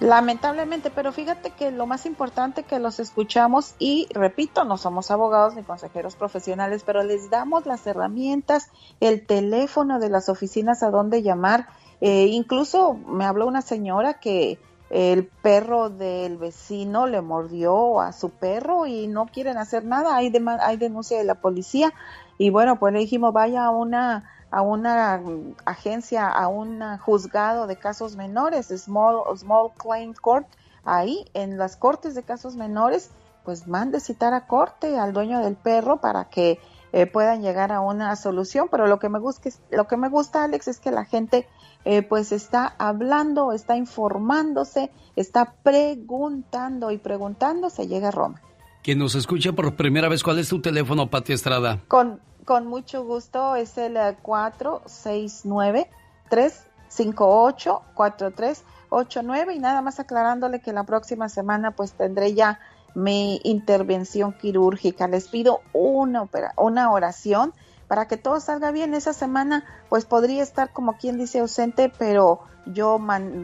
Lamentablemente, pero fíjate que lo más importante que los escuchamos y repito, no somos abogados ni consejeros profesionales, pero les damos las herramientas, el teléfono de las oficinas a donde llamar. Eh, incluso me habló una señora que el perro del vecino le mordió a su perro y no quieren hacer nada, hay, hay denuncia de la policía y bueno, pues le dijimos vaya a una a una agencia, a un juzgado de casos menores, Small, Small Claim Court, ahí en las cortes de casos menores, pues mande citar a corte al dueño del perro para que eh, puedan llegar a una solución. Pero lo que me gusta, lo que me gusta, Alex, es que la gente eh, pues está hablando, está informándose, está preguntando y preguntando, se llega a Roma. Quien nos escucha por primera vez, ¿cuál es tu teléfono, Pati Estrada? Con con mucho gusto, es el 469-358-4389 y nada más aclarándole que la próxima semana pues tendré ya mi intervención quirúrgica. Les pido una, una oración para que todo salga bien. Esa semana pues podría estar como quien dice ausente, pero yo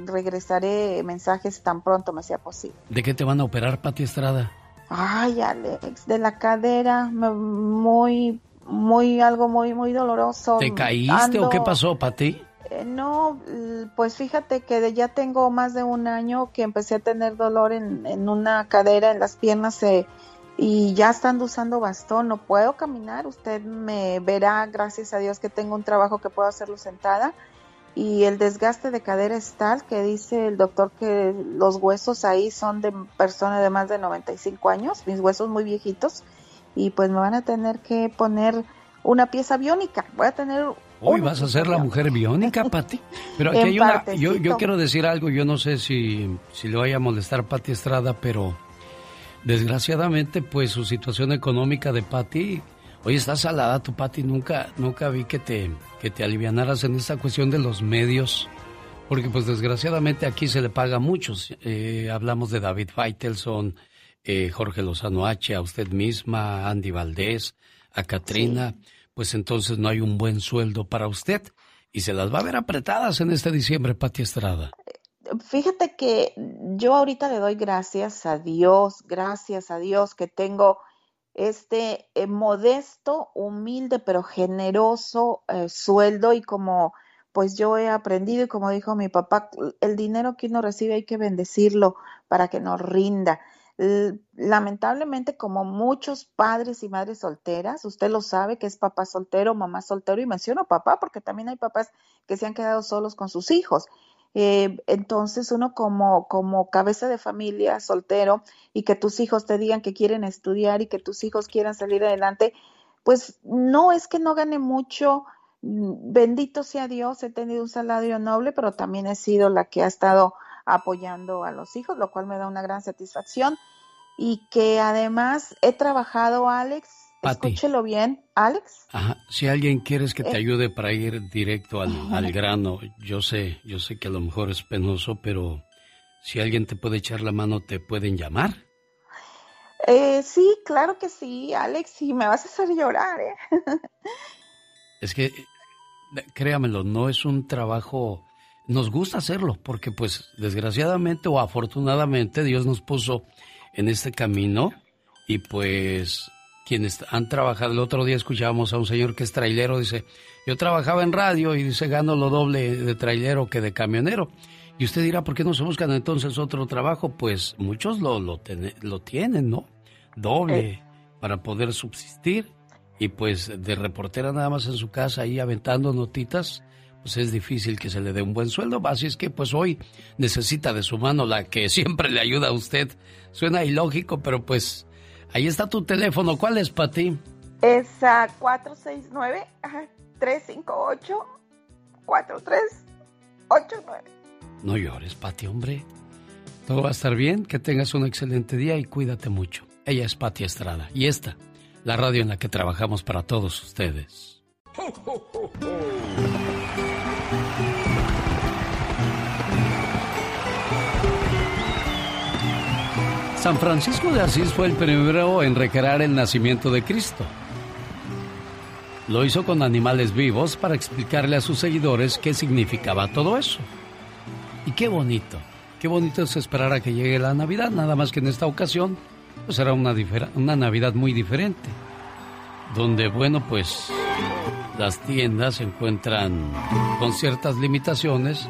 regresaré mensajes tan pronto me sea posible. ¿De qué te van a operar, Pati Estrada? Ay, Alex, de la cadera, muy muy algo muy muy doloroso. ¿Te caíste o qué pasó, Pati? Eh, no, pues fíjate que ya tengo más de un año que empecé a tener dolor en, en una cadera, en las piernas eh, y ya estando usando bastón, no puedo caminar. Usted me verá, gracias a Dios, que tengo un trabajo que puedo hacerlo sentada y el desgaste de cadera es tal que dice el doctor que los huesos ahí son de personas de más de 95 años, mis huesos muy viejitos y pues me van a tener que poner una pieza biónica. Voy a tener Hoy vas a ser la mujer biónica, Pati. Pero aquí hay una. Yo, yo, quiero decir algo. Yo no sé si, si le vaya a molestar Pati Estrada, pero desgraciadamente, pues su situación económica de Pati. Hoy está salada tu Pati. Nunca, nunca vi que te, que te alivianaras en esta cuestión de los medios. Porque, pues desgraciadamente aquí se le paga a muchos. Eh, hablamos de David Feitelson, eh, Jorge Lozano H., a usted misma, Andy Valdés, a Katrina, pues entonces no hay un buen sueldo para usted y se las va a ver apretadas en este diciembre, Pati Estrada. Fíjate que yo ahorita le doy gracias a Dios, gracias a Dios que tengo este eh, modesto, humilde, pero generoso eh, sueldo y como pues yo he aprendido y como dijo mi papá, el dinero que uno recibe hay que bendecirlo para que nos rinda lamentablemente como muchos padres y madres solteras, usted lo sabe que es papá soltero, mamá soltero y menciono papá porque también hay papás que se han quedado solos con sus hijos. Eh, entonces uno como, como cabeza de familia soltero y que tus hijos te digan que quieren estudiar y que tus hijos quieran salir adelante, pues no es que no gane mucho, mm, bendito sea Dios, he tenido un salario noble, pero también he sido la que ha estado apoyando a los hijos, lo cual me da una gran satisfacción. Y que además he trabajado, Alex, escúchelo bien, Alex. Ajá. Si alguien quieres que te eh. ayude para ir directo al, grano, yo sé, yo sé que a lo mejor es penoso, pero si alguien te puede echar la mano, ¿te pueden llamar? Eh, sí, claro que sí, Alex, y me vas a hacer llorar, ¿eh? es que, créamelo, no es un trabajo nos gusta hacerlo porque pues desgraciadamente o afortunadamente Dios nos puso en este camino y pues quienes han trabajado, el otro día escuchábamos a un señor que es trailero, dice, yo trabajaba en radio y dice, gano lo doble de trailero que de camionero. Y usted dirá, ¿por qué no se buscan entonces otro trabajo? Pues muchos lo, lo, lo tienen, ¿no? Doble eh. para poder subsistir. Y pues de reportera nada más en su casa ahí aventando notitas, pues es difícil que se le dé un buen sueldo. Así es que pues hoy necesita de su mano la que siempre le ayuda a usted. Suena ilógico, pero pues ahí está tu teléfono. ¿Cuál es, Pati? Es a 469-358-4389. No llores, Pati, hombre. Todo va a estar bien, que tengas un excelente día y cuídate mucho. Ella es Pati Estrada y esta, la radio en la que trabajamos para todos ustedes. San Francisco de Asís fue el primero en recrear el nacimiento de Cristo. Lo hizo con animales vivos para explicarle a sus seguidores qué significaba todo eso. Y qué bonito, qué bonito es esperar a que llegue la Navidad, nada más que en esta ocasión pues será una, una Navidad muy diferente, donde bueno pues las tiendas se encuentran con ciertas limitaciones,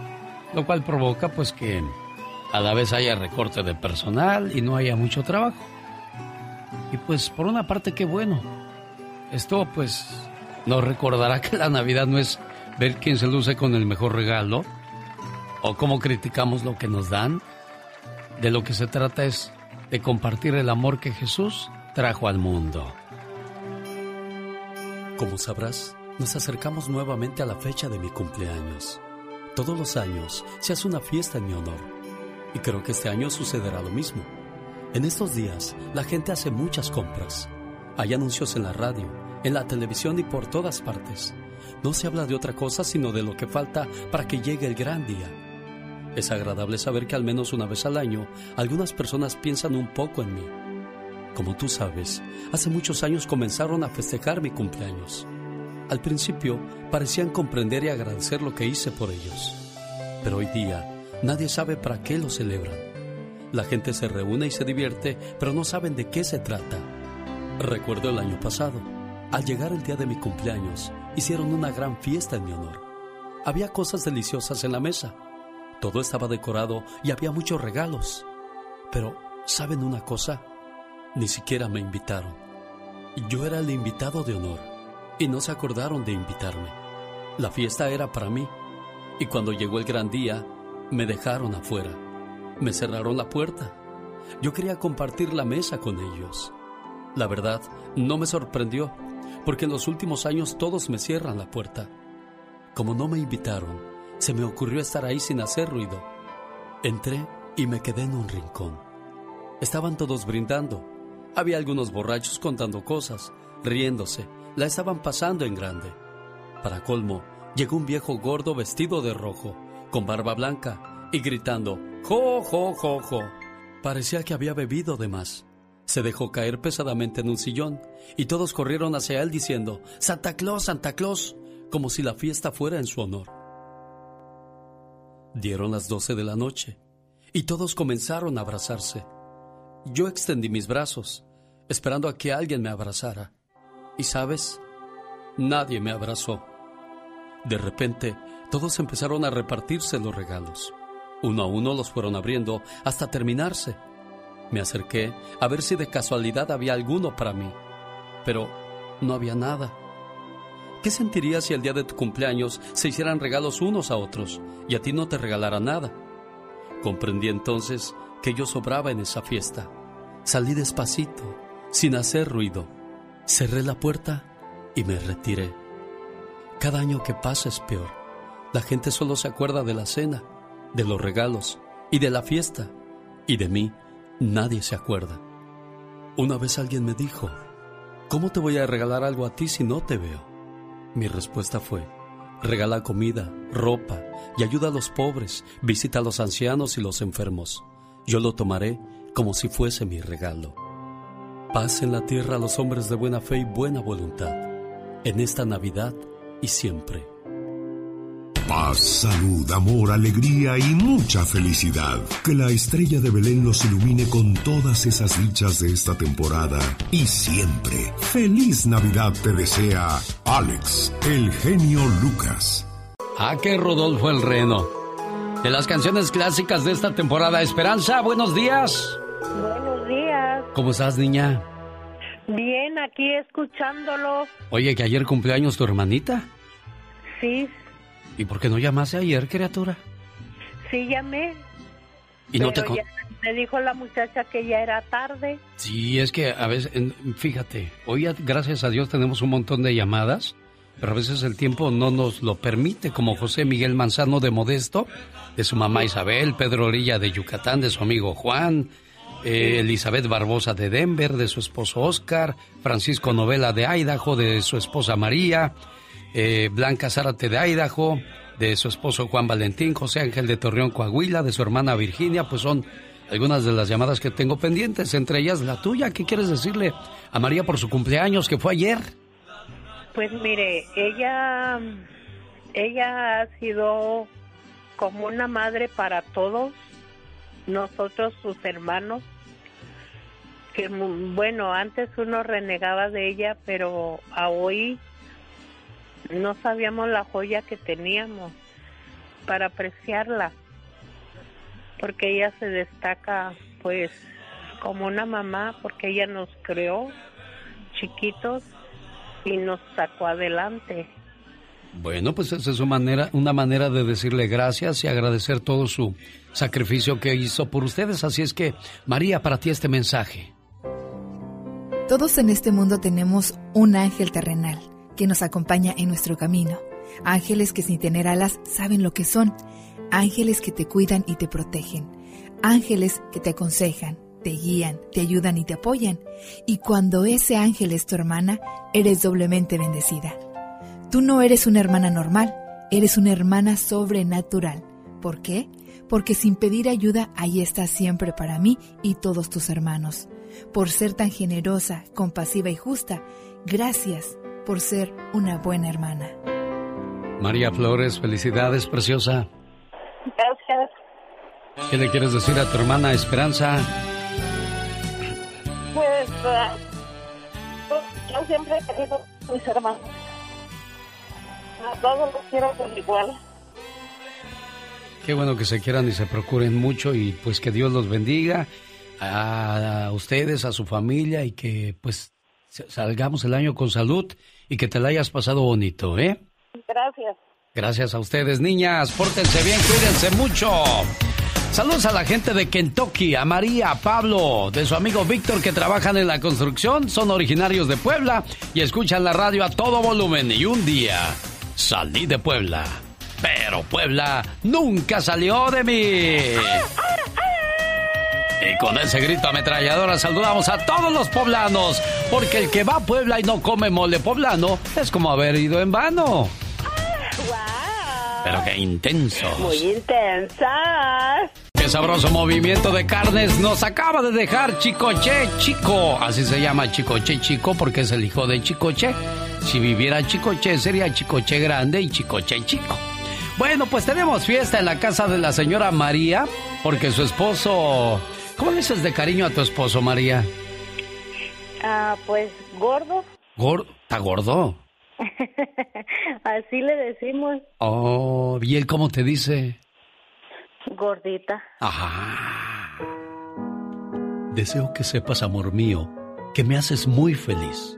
lo cual provoca pues que a la vez haya recorte de personal y no haya mucho trabajo. Y pues por una parte qué bueno. Esto pues nos recordará que la Navidad no es ver quién se luce con el mejor regalo o cómo criticamos lo que nos dan. De lo que se trata es de compartir el amor que Jesús trajo al mundo. Como sabrás, nos acercamos nuevamente a la fecha de mi cumpleaños. Todos los años se hace una fiesta en mi honor. Y creo que este año sucederá lo mismo. En estos días, la gente hace muchas compras. Hay anuncios en la radio, en la televisión y por todas partes. No se habla de otra cosa sino de lo que falta para que llegue el gran día. Es agradable saber que al menos una vez al año algunas personas piensan un poco en mí. Como tú sabes, hace muchos años comenzaron a festejar mi cumpleaños. Al principio parecían comprender y agradecer lo que hice por ellos. Pero hoy día nadie sabe para qué lo celebran. La gente se reúne y se divierte, pero no saben de qué se trata. Recuerdo el año pasado. Al llegar el día de mi cumpleaños, hicieron una gran fiesta en mi honor. Había cosas deliciosas en la mesa. Todo estaba decorado y había muchos regalos. Pero, ¿saben una cosa? Ni siquiera me invitaron. Yo era el invitado de honor y no se acordaron de invitarme. La fiesta era para mí y cuando llegó el gran día, me dejaron afuera. Me cerraron la puerta. Yo quería compartir la mesa con ellos. La verdad, no me sorprendió, porque en los últimos años todos me cierran la puerta. Como no me invitaron, se me ocurrió estar ahí sin hacer ruido. Entré y me quedé en un rincón. Estaban todos brindando. Había algunos borrachos contando cosas, riéndose. La estaban pasando en grande. Para colmo, llegó un viejo gordo vestido de rojo, con barba blanca, y gritando, ¡Jo, jo, jo, jo! Parecía que había bebido de más. Se dejó caer pesadamente en un sillón y todos corrieron hacia él diciendo, Santa Claus, Santa Claus, como si la fiesta fuera en su honor. Dieron las doce de la noche y todos comenzaron a abrazarse. Yo extendí mis brazos, esperando a que alguien me abrazara. Y sabes, nadie me abrazó. De repente, todos empezaron a repartirse los regalos. Uno a uno los fueron abriendo hasta terminarse. Me acerqué a ver si de casualidad había alguno para mí, pero no había nada. ¿Qué sentirías si el día de tu cumpleaños se hicieran regalos unos a otros y a ti no te regalara nada? Comprendí entonces que yo sobraba en esa fiesta. Salí despacito, sin hacer ruido. Cerré la puerta y me retiré. Cada año que pasa es peor. La gente solo se acuerda de la cena, de los regalos y de la fiesta. Y de mí nadie se acuerda. Una vez alguien me dijo, ¿cómo te voy a regalar algo a ti si no te veo? Mi respuesta fue, regala comida, ropa y ayuda a los pobres, visita a los ancianos y los enfermos. Yo lo tomaré como si fuese mi regalo. Paz en la tierra a los hombres de buena fe y buena voluntad, en esta Navidad y siempre. Paz, salud, amor, alegría y mucha felicidad. Que la estrella de Belén los ilumine con todas esas dichas de esta temporada y siempre. Feliz Navidad te desea Alex, el genio Lucas. Ah, que Rodolfo el Reno. De las canciones clásicas de esta temporada, Esperanza, buenos días. Buenos días. ¿Cómo estás, niña? Bien, aquí escuchándolo. Oye, que ayer cumpleaños tu hermanita. Sí, ¿Y por qué no llamaste ayer, criatura? sí llamé. Y no te con- ya me dijo la muchacha que ya era tarde. Sí, es que a veces, fíjate, hoy gracias a Dios tenemos un montón de llamadas, pero a veces el tiempo no nos lo permite, como José Miguel Manzano de Modesto, de su mamá Isabel, Pedro Orilla de Yucatán, de su amigo Juan, eh, Elizabeth Barbosa de Denver, de su esposo Oscar, Francisco Novela de Idaho, de su esposa María, eh, Blanca Zárate de Idaho, de su esposo Juan Valentín, José Ángel de Torreón, Coahuila, de su hermana Virginia, pues son algunas de las llamadas que tengo pendientes, entre ellas la tuya. ¿Qué quieres decirle a María por su cumpleaños que fue ayer? Pues mire, ella, ella ha sido como una madre para todos nosotros, sus hermanos. Que bueno, antes uno renegaba de ella, pero a hoy no sabíamos la joya que teníamos para apreciarla, porque ella se destaca pues como una mamá, porque ella nos creó chiquitos y nos sacó adelante. Bueno, pues esa es una manera, una manera de decirle gracias y agradecer todo su sacrificio que hizo por ustedes. Así es que, María, para ti este mensaje. Todos en este mundo tenemos un ángel terrenal que nos acompaña en nuestro camino. Ángeles que sin tener alas saben lo que son. Ángeles que te cuidan y te protegen. Ángeles que te aconsejan, te guían, te ayudan y te apoyan. Y cuando ese ángel es tu hermana, eres doblemente bendecida. Tú no eres una hermana normal, eres una hermana sobrenatural. ¿Por qué? Porque sin pedir ayuda, ahí estás siempre para mí y todos tus hermanos. Por ser tan generosa, compasiva y justa, gracias por ser una buena hermana. María Flores, felicidades, preciosa. Gracias. ¿Qué le quieres decir a tu hermana Esperanza? Pues ah, yo siempre he querido a mis hermanos. A todos los quiero por igual. Qué bueno que se quieran y se procuren mucho y pues que Dios los bendiga a ustedes, a su familia y que pues salgamos el año con salud y que te la hayas pasado bonito, ¿eh? Gracias. Gracias a ustedes, niñas. Pórtense bien, cuídense mucho. Saludos a la gente de Kentucky, a María, a Pablo, de su amigo Víctor que trabajan en la construcción, son originarios de Puebla y escuchan la radio a todo volumen. Y un día salí de Puebla, pero Puebla nunca salió de mí. Y con ese grito ametralladora saludamos a todos los poblanos, porque el que va a Puebla y no come mole poblano es como haber ido en vano. Pero qué intenso. Muy intensas. Qué sabroso movimiento de carnes nos acaba de dejar Chicoche Chico. Así se llama Chicoche Chico porque es el hijo de Chicoche. Si viviera Chicoche sería Chicoche Grande y Chicoche Chico. Bueno, pues tenemos fiesta en la casa de la señora María porque su esposo... ¿Cómo le dices de cariño a tu esposo, María? Ah, pues gordo. ¿Gordo? ¿Está gordo? Así le decimos, Oh, ¿y él cómo te dice? gordita. Ajá. Deseo que sepas, amor mío, que me haces muy feliz.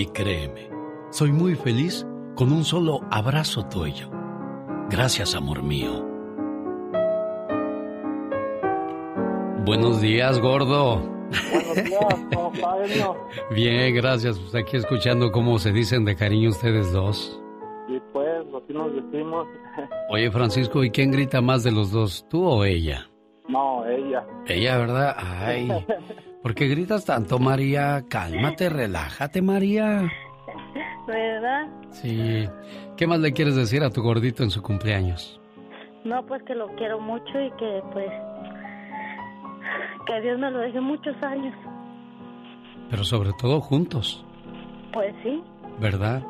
Y créeme, soy muy feliz con un solo abrazo tuyo. Gracias, amor mío. Buenos días, gordo. Buenos días, ¿cómo está, genio? Bien, gracias. Pues aquí escuchando cómo se dicen de cariño ustedes dos. Y pues, así nos decimos. Oye, Francisco, ¿y quién grita más de los dos, tú o ella? No, ella. Ella, ¿verdad? Ay, ¿por qué gritas tanto, María? Cálmate, relájate, María. ¿Verdad? Sí. ¿Qué más le quieres decir a tu gordito en su cumpleaños? No, pues que lo quiero mucho y que pues que Dios me lo deje muchos años. Pero sobre todo juntos, Pues sí. ¿verdad?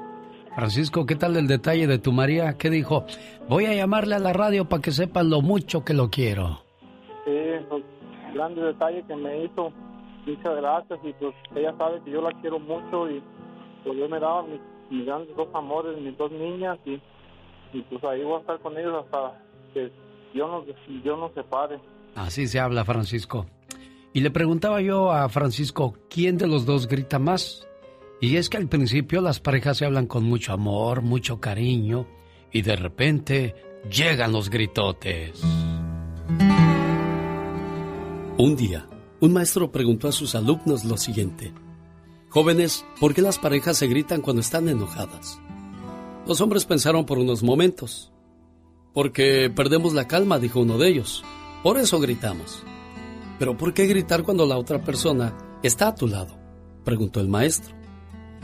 Francisco, ¿qué tal el detalle de tu María? ¿Qué dijo? Voy a llamarle a la radio para que sepan lo mucho que lo quiero. Sí, pues, grande detalle que me hizo. Muchas gracias y pues ella sabe que yo la quiero mucho y pues yo me daba mis, mis grandes dos amores, mis dos niñas y, y pues ahí voy a estar con ellos hasta que yo nos, yo nos separe. Así se habla, Francisco. Y le preguntaba yo a Francisco, ¿quién de los dos grita más? Y es que al principio las parejas se hablan con mucho amor, mucho cariño, y de repente llegan los gritotes. Un día, un maestro preguntó a sus alumnos lo siguiente. Jóvenes, ¿por qué las parejas se gritan cuando están enojadas? Los hombres pensaron por unos momentos. Porque perdemos la calma, dijo uno de ellos. Por eso gritamos. Pero ¿por qué gritar cuando la otra persona está a tu lado? preguntó el maestro.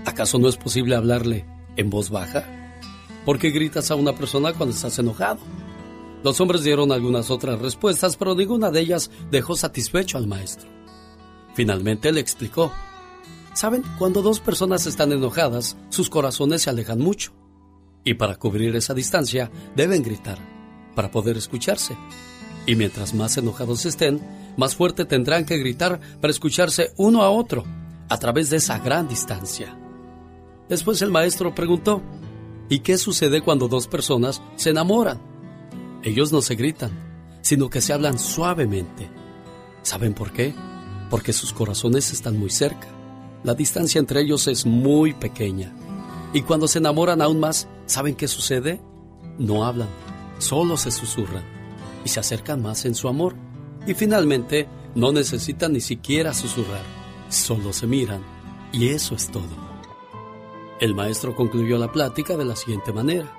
¿Acaso no es posible hablarle en voz baja? ¿por qué gritas a una persona cuando estás enojado? Los hombres dieron algunas otras respuestas, pero ninguna de ellas dejó satisfecho al maestro. Finalmente le explicó. Saben, cuando dos personas están enojadas, sus corazones se alejan mucho. Y para cubrir esa distancia, deben gritar, para poder escucharse. Y mientras más enojados estén, más fuerte tendrán que gritar para escucharse uno a otro, a través de esa gran distancia. Después el maestro preguntó, ¿y qué sucede cuando dos personas se enamoran? Ellos no se gritan, sino que se hablan suavemente. ¿Saben por qué? Porque sus corazones están muy cerca. La distancia entre ellos es muy pequeña. Y cuando se enamoran aún más, ¿saben qué sucede? No hablan, solo se susurran y se acercan más en su amor. Y finalmente, no necesitan ni siquiera susurrar, solo se miran y eso es todo. El maestro concluyó la plática de la siguiente manera.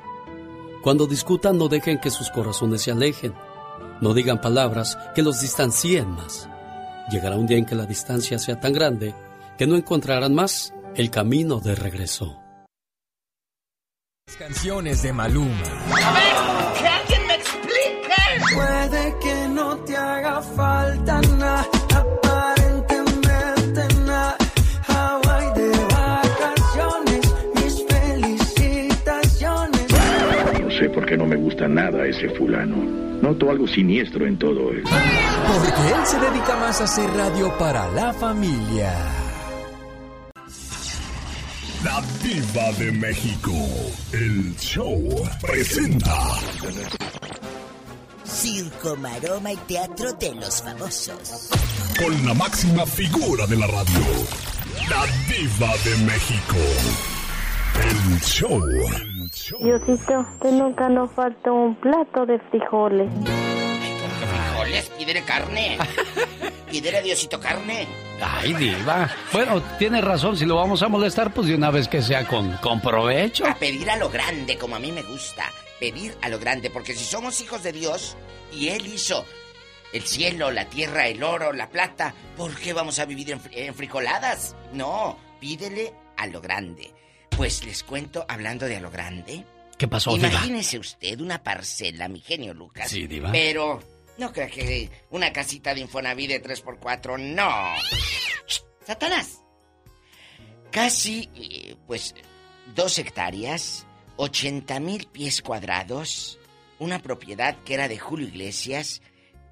Cuando discutan no dejen que sus corazones se alejen. No digan palabras que los distancien más. Llegará un día en que la distancia sea tan grande que no encontrarán más el camino de regreso. Canciones de Maluma. No sé por qué no me gusta nada ese fulano. Noto algo siniestro en todo él. Porque él se dedica más a hacer radio para la familia. La Diva de México. El show presenta. Circo, maroma y teatro de los famosos. Con la máxima figura de la radio. La Diva de México. El show. Diosito, que nunca nos falta un plato de frijoles. Frijoles, pídele carne. Pídele a Diosito carne. Ay, diva. Bueno, tiene razón, si lo vamos a molestar, pues de una vez que sea con, con provecho. A pedir a lo grande, como a mí me gusta. Pedir a lo grande, porque si somos hijos de Dios y Él hizo el cielo, la tierra, el oro, la plata, ¿por qué vamos a vivir en, fri- en frijoladas? No, pídele a lo grande. Pues les cuento, hablando de a lo grande. ¿Qué pasó, diva? Imagínese usted una parcela, mi genio Lucas. Sí, diva. Pero no crea que una casita de Infonavit de 3x4, no. Satanás. Casi, eh, pues, dos hectáreas, 80 mil pies cuadrados, una propiedad que era de Julio Iglesias,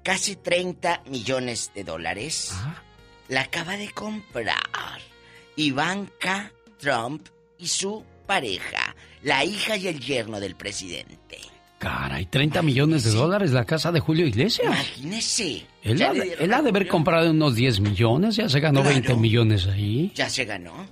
casi 30 millones de dólares. La acaba de comprar Ivanka Trump y su pareja, la hija y el yerno del presidente. Caray, 30 millones de dólares la casa de Julio Iglesias. Imagínese. Él ha, de- él ha de haber comprado unos 10 millones, ya se ganó Claro. 20 millones ahí. Ya se ganó.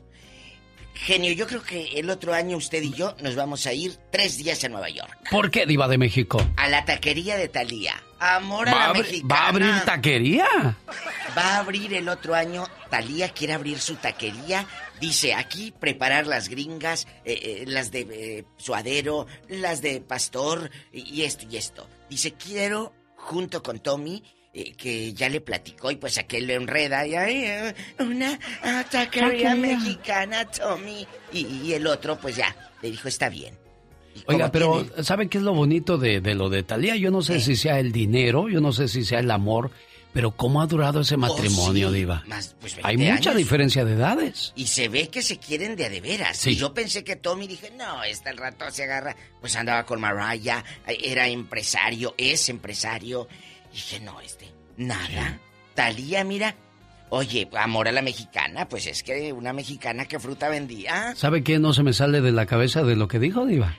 Genio, yo creo que el otro año usted y yo nos vamos a ir tres días a Nueva York. ¿Por qué, diva de México? A la taquería de Talía. Amor a ¿Va a, la mexicana. va a abrir taquería? Va a abrir el otro año. Talía quiere abrir su taquería. Dice aquí preparar las gringas, eh, eh, las de eh, suadero, las de pastor y, esto y esto. Dice quiero junto con Tommy. que ya le platicó y pues aquel le enreda y ay, una taquería Taquería. mexicana, Tommy. Y, y el otro pues ya le dijo está bien. Oiga, pero tiene- ¿sabe qué es lo bonito de, de lo de Talía? Yo no sé si sea el dinero, yo no sé si sea el amor, pero ¿cómo ha durado ese matrimonio, Oh, sí. Diva? Más, pues, Hay 20 mucha años. diferencia de edades. Y se ve que se quieren de a de veras. Sí. Y yo pensé que Tommy dije, no, este el rato se agarra. Pues andaba con Mariah, era empresario, es empresario. Y dije, no, este, nada. Talía, mira. Oye, amor a la mexicana, pues es que una mexicana que fruta vendía. ¿Sabe qué no se me sale de la cabeza de lo que dijo, Diva?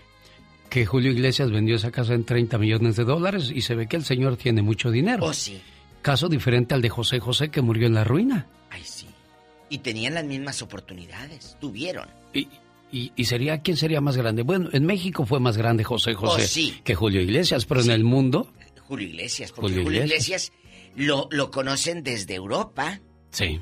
Que Julio Iglesias vendió esa casa en 30 millones de dólares y se ve que el señor tiene mucho dinero. Oh, sí. Caso diferente al de José José que murió en la ruina. Ay, sí. Y tenían las mismas oportunidades. Tuvieron. Y, y, y sería, ¿quién sería más grande? Bueno, en México fue más grande José José Oh, sí. que Julio Iglesias, pero en el mundo, Julio Iglesias. Porque Julio Julio, Iglesias. Iglesias, lo, lo conocen desde Europa sí.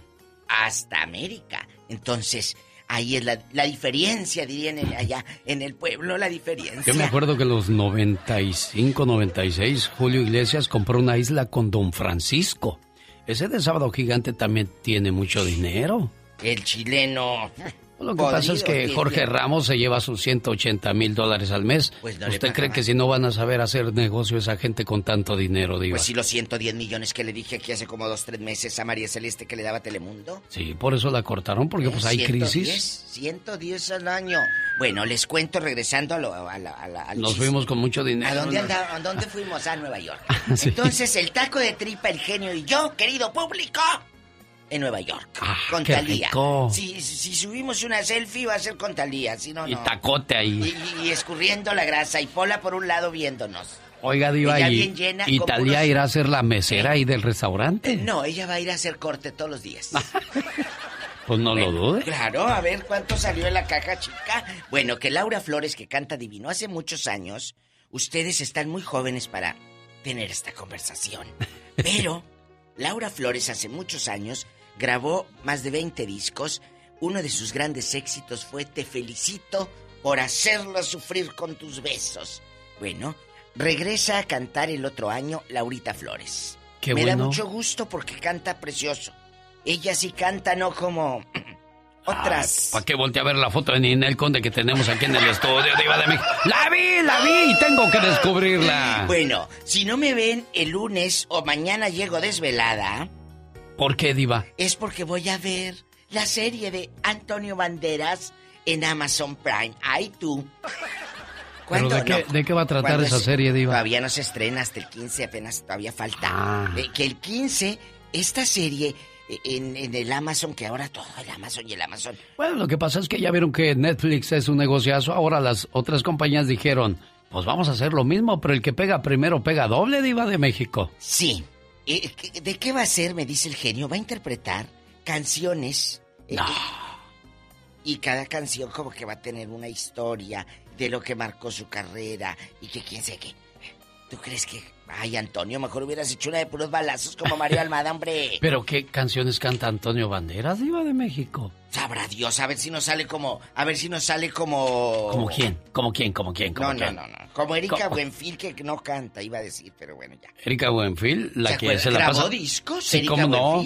hasta América. Entonces, ahí es la, la diferencia, dirían en- allá en el pueblo, la diferencia. Yo me acuerdo que en los 95, 96, Julio Iglesias compró una isla con Don Francisco. Ese de Sábado Gigante también tiene mucho dinero. El chileno. Lo que pasa es que Jorge Ramos se lleva sus 180 mil dólares al mes. Pues ¿Usted cree que si no van a saber hacer negocio esa gente con tanto dinero, Diva? Pues si los 110 millones que le dije aquí hace como dos, tres meses a María Celeste que le daba Telemundo. Sí, por eso la cortaron, porque pues hay 110, crisis. 110 al año. Bueno, les cuento regresando a, lo, a la... Nos fuimos con mucho dinero. ¿A dónde, ¿A dónde fuimos? A Nueva York. Entonces, el taco de tripa, el genio y yo, querido público en Nueva York. Ah, con Talía. Si, subimos una selfie va a ser con Talía, si no, Y tacote ahí. Y, escurriendo la grasa y Pola por un lado viéndonos. Oiga, Diva, y, y Talía irá a ser la mesera ahí del restaurante. No, ella va a ir a hacer corte todos los días. pues no lo dude. Claro, a ver cuánto salió en la caja chica. Bueno, que Laura Flores, que canta divino hace muchos años, ustedes están muy jóvenes para tener esta conversación. Pero Laura Flores hace muchos años Grabó más de 20 discos. Uno de sus grandes éxitos fue Te felicito por hacerla sufrir con tus besos. Bueno, regresa a cantar el otro año Laurita Flores. Qué Me da mucho gusto porque canta precioso. Ella sí canta, no como otras. ¿Para qué volteé a ver la foto de Ninel Conde que tenemos aquí en el estudio de ¡La vi, la vi! y Tengo que descubrirla. Bueno, si no me ven el lunes o mañana llego desvelada, ¿Por qué, Diva? Es porque voy a ver la serie de Antonio Banderas en Amazon Prime. ¡Ay, tú! de, qué, va a tratar esa serie, Diva? Todavía no se estrena hasta el 15, apenas todavía falta. Ah. que el 15, esta serie eh, en, en, el Amazon, que ahora todo el Amazon y el Amazon. Bueno, lo que pasa es que ya vieron que Netflix es un negociazo. Ahora las otras compañías dijeron, pues vamos a hacer lo mismo, pero el que pega primero pega doble, Diva de México. Sí, eh, ¿De qué va a ser? Me dice el genio. Va a interpretar canciones. Eh, y cada canción como que va a tener una historia de lo que marcó su carrera y que quién sé qué. ¿Tú crees que... Ay, Antonio, mejor hubieras hecho una de puros balazos como Mario Almada, hombre. ¿Pero qué canciones canta Antonio Banderas, Diva de México? Sabrá Dios, a ver si nos sale como... A ver si nos sale como... ¿Como quién? ¿Como quién? ¿Como quién? no, no, no, no. Como Erika Buenfil, que no canta, iba a decir, pero bueno, ya. Erika Buenfil, la que se la ¿Grabó discos? Sí, ¿cómo no?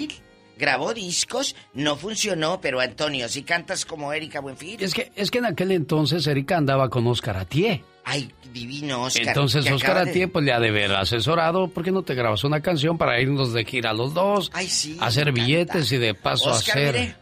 Grabó discos, no funcionó, pero Antonio, si cantas como Erika Buenfil. Es que, es que en aquel entonces Erika andaba con Oscar Atié. Ay, divino Oscar. Entonces Oscar Atié pues le ha de haber asesorado, ¿por qué no te grabas una canción para irnos de gira los dos? Ay, sí. Hacer billetes y de paso hacer...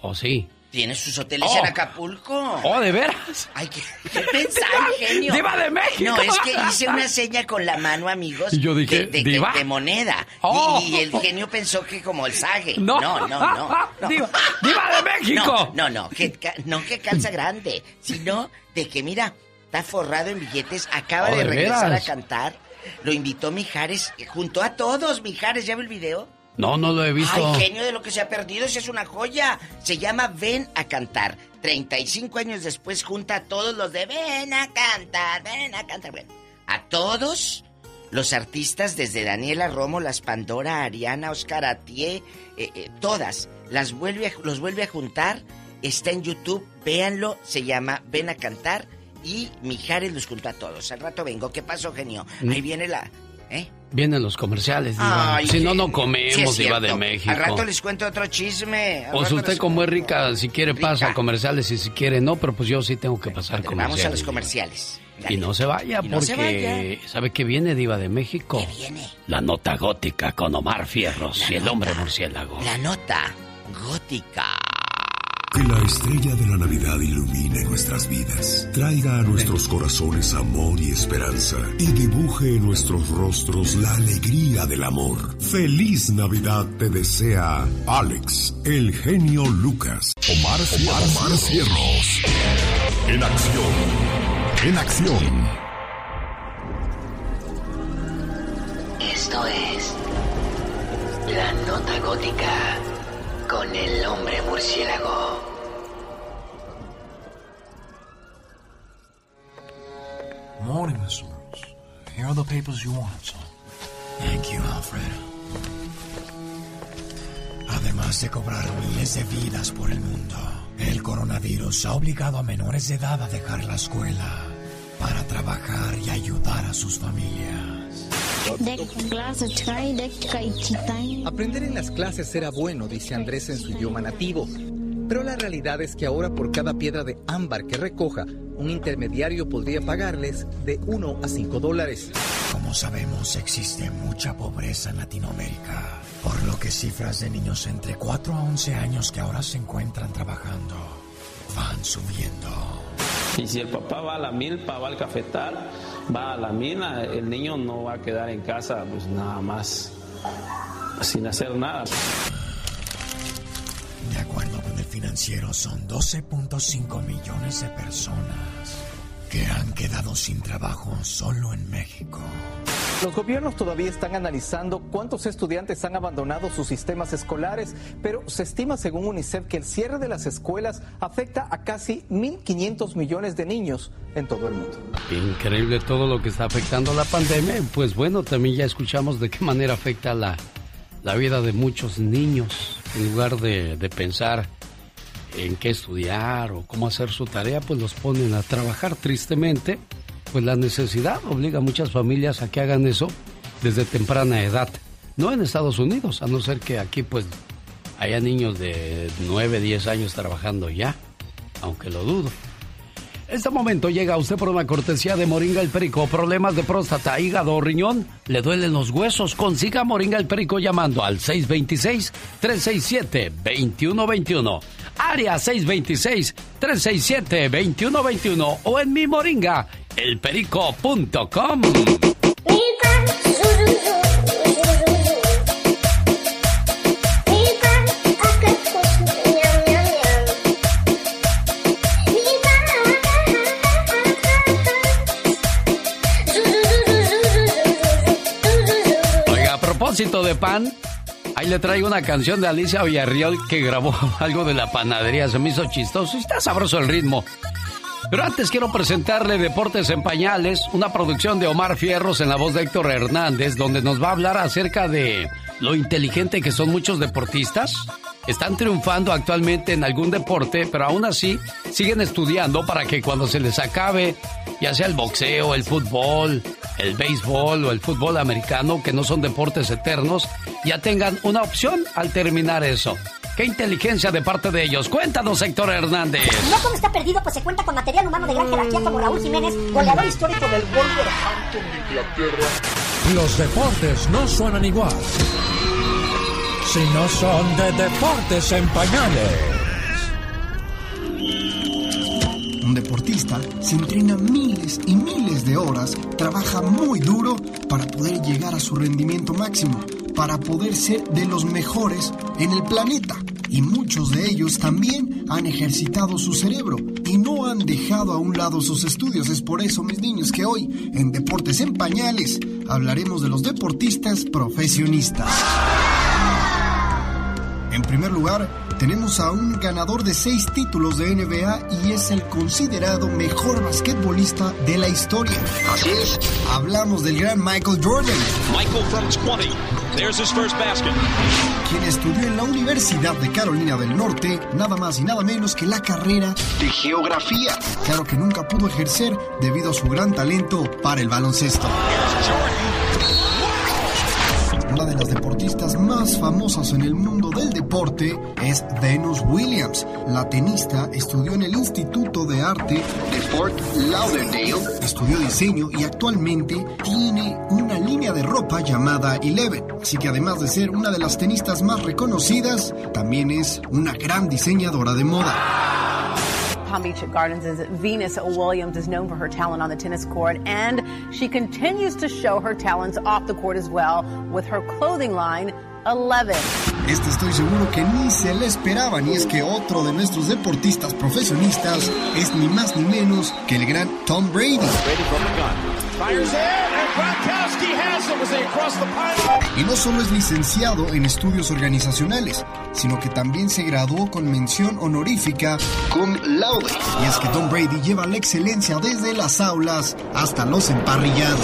¿O oh, sí? Tiene sus hoteles en oh. Acapulco. Oh, ¿de veras? Ay, ¿qué, pensar, genio? ¡Diva de México! No, es que hice una seña con la mano, amigos. Y yo dije, de, de, moneda. Oh. Y, el genio pensó que como el sague. No, no, no. no, Diva, ¡Diva, de México! No, no, que, no que calza grande, sino de que, mira, está forrado en billetes, acaba oh, de, regresar a cantar. Lo invitó Mijares, junto a todos, Mijares, ¿ya ve el video? No, no lo he visto. Ay, genio de lo que se ha perdido, si es una joya. Se llama Ven a cantar. 35 años después junta a todos los de Ven a cantar, ven a cantar. Bueno, a todos los artistas, desde Daniela Romo, las Pandora, Ariana, Oscar Atié, eh, eh, todas, las vuelve los vuelve a juntar. Está en YouTube, véanlo, se llama Ven a cantar. Y Mijares los junta a todos. Al rato vengo. ¿Qué pasó, genio? Mm. Ahí viene la, ¿Eh? Vienen los comerciales, Diva. si no, no comemos, Diva de México. Al rato les cuento otro chisme. pues usted, como es rica, si quiere pasa a comerciales y si quiere no, pero pues yo sí tengo que pasar comerciales. Vamos a los comerciales. Y no se vaya, porque ¿sabe qué viene, Diva de México? ¿Qué viene? La nota gótica con Omar Fierros y el hombre murciélago. La nota gótica. Que la estrella de la Navidad ilumine nuestras vidas, traiga a nuestros corazones amor y esperanza y dibuje en nuestros rostros la alegría del amor. Feliz Navidad te desea Alex, el genio Lucas. Omar, Omar, Cierros. En acción. En acción. Esto es la nota gótica con el hombre murciélago. Morning, Miss Rose. Here are the papers you wanted, son. Thank you, Alfred. Además de cobrar miles de vidas por el mundo, el coronavirus ha obligado a menores de edad a dejar la escuela para trabajar y ayudar a sus familias. Aprender en las clases era bueno, dice Andrés en su idioma nativo. Pero la realidad es que ahora por cada piedra de ámbar que recoja, un intermediario podría pagarles de 1 a 5 dólares. Como sabemos, existe mucha pobreza en Latinoamérica, por lo que cifras de niños entre 4 a 11 años que ahora se encuentran trabajando van subiendo. Y si el papá va a la milpa, va al cafetal, va a la mina, el niño no va a quedar en casa pues nada más sin hacer nada. De acuerdo con el financiero, son 12.5 millones de personas que han quedado sin trabajo solo en México. Los gobiernos todavía están analizando cuántos estudiantes han abandonado sus sistemas escolares, pero se estima según UNICEF que el cierre de las escuelas afecta a casi 1.500 millones de niños en todo el mundo. Increíble todo lo que está afectando la pandemia. Pues bueno, también ya escuchamos de qué manera afecta la, la vida de muchos niños. En lugar de, de pensar en qué estudiar o cómo hacer su tarea, pues los ponen a trabajar tristemente pues la necesidad obliga a muchas familias a que hagan eso desde temprana edad. No en Estados Unidos, a no ser que aquí pues haya niños de 9, 10 años trabajando ya, aunque lo dudo. Este momento llega a usted por una cortesía de Moringa el Perico. Problemas de próstata, hígado o riñón, le duelen los huesos. Consiga Moringa el Perico llamando al 626-367-2121. Área 626-367-2121 o en mi Moringa elperico.com. Oiga, a propósito de pan, ahí le traigo una canción de Alicia Villarreal que grabó algo de la panadería. Se me hizo chistoso y está sabroso el ritmo. Pero antes quiero presentarle Deportes en Pañales, una producción de Omar Fierros en la voz de Héctor Hernández, donde nos va a hablar acerca de lo inteligente que son muchos deportistas. Están triunfando actualmente en algún deporte, pero aún así siguen estudiando para que cuando se les acabe, ya sea el boxeo, el fútbol, el béisbol o el fútbol americano, que no son deportes eternos, ya tengan una opción al terminar eso. ¡Qué inteligencia de parte de ellos! Cuéntanos, Héctor Hernández. No como está perdido, pues se cuenta con material humano de gran jerarquía como Raúl Jiménez, goleador histórico del Wolverhampton de Inglaterra. Los deportes no suenan igual si no son de deportes en pañales. Deportista se entrena miles y miles de horas, trabaja muy duro para poder llegar a su rendimiento máximo, para poder ser de los mejores en el planeta. Y muchos de ellos también han ejercitado su cerebro y no han dejado a un lado sus estudios. Es por eso, mis niños, que hoy en Deportes en Pañales hablaremos de los deportistas profesionistas. En primer lugar, tenemos a un ganador de seis títulos de NBA y es el considerado mejor basquetbolista de la historia. Así es, hablamos del gran Michael Jordan. Michael from 20. There's his first basket. Quien estudió en la Universidad de Carolina del Norte nada más y nada menos que la carrera de geografía. Claro que nunca pudo ejercer debido a su gran talento para el baloncesto. Una de las deportistas más famosas en el mundo del deporte es Venus Williams. La tenista estudió en el Instituto de Arte de Fort Lauderdale, estudió diseño y actualmente tiene una línea de ropa llamada Eleven. Así que además de ser una de las tenistas más reconocidas, también es una gran diseñadora de moda. Palm Beach Gardens Venus Williams is known for her talent on the tennis court, and she continues to show her talents off the court as well with her clothing line. 11. Este estoy seguro que ni se le esperaba, ni es que otro de nuestros deportistas profesionistas es ni más ni menos que el gran Tom Brady. Y no solo es licenciado en estudios organizacionales, sino que también se graduó con mención honorífica cum laude. Y es que Tom Brady lleva la excelencia desde las aulas hasta los emparrillados.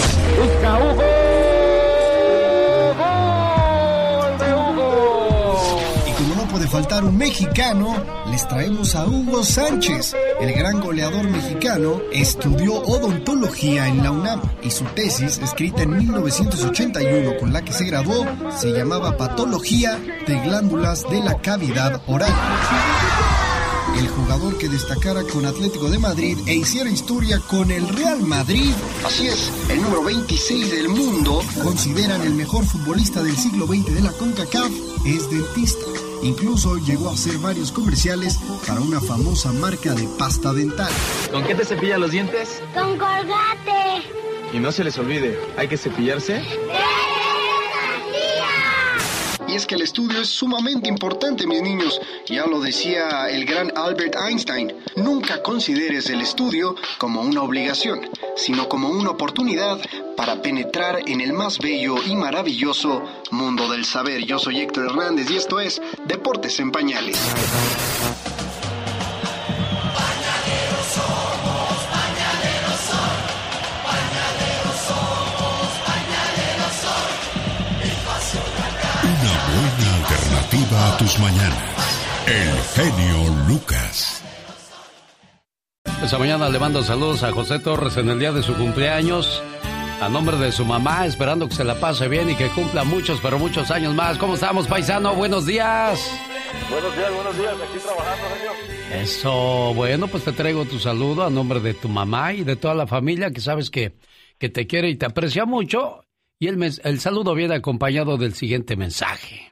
Faltar un mexicano, les traemos a Hugo Sánchez. El gran goleador mexicano estudió odontología en la UNAM y su tesis, escrita en 1981 con la que se graduó, se llamaba Patología de glándulas de la cavidad oral. el jugador que destacara con Atlético de Madrid e hiciera historia con el Real Madrid. Así es, el número 26 del mundo, consideran el mejor futbolista del siglo XX de la CONCACAF, es dentista. Incluso llegó a hacer varios comerciales para una famosa marca de pasta dental. ¿Con qué te cepillan los dientes? Con colgate. Y no se les olvide, hay que cepillarse. Y es que el estudio es sumamente importante, mis niños. Ya lo decía el gran Albert Einstein. Nunca consideres el estudio como una obligación, sino como una oportunidad para penetrar en el más bello y maravilloso mundo del saber. Yo soy Héctor Hernández y esto es Deportes en Pañales. Alternativa a tus mañanas. El genio Lucas. Esta mañana le mando saludos a José Torres en el día de su cumpleaños. A nombre de su mamá, esperando que se la pase bien y que cumpla muchos, pero muchos años más. ¿Cómo estamos, paisano? Buenos días. Buenos días, buenos días. Aquí trabajando, señor. Eso, bueno, pues te traigo tu saludo a nombre de tu mamá y de toda la familia que sabes que, que te quiere y te aprecia mucho. Y el, mes- el saludo viene acompañado del siguiente mensaje.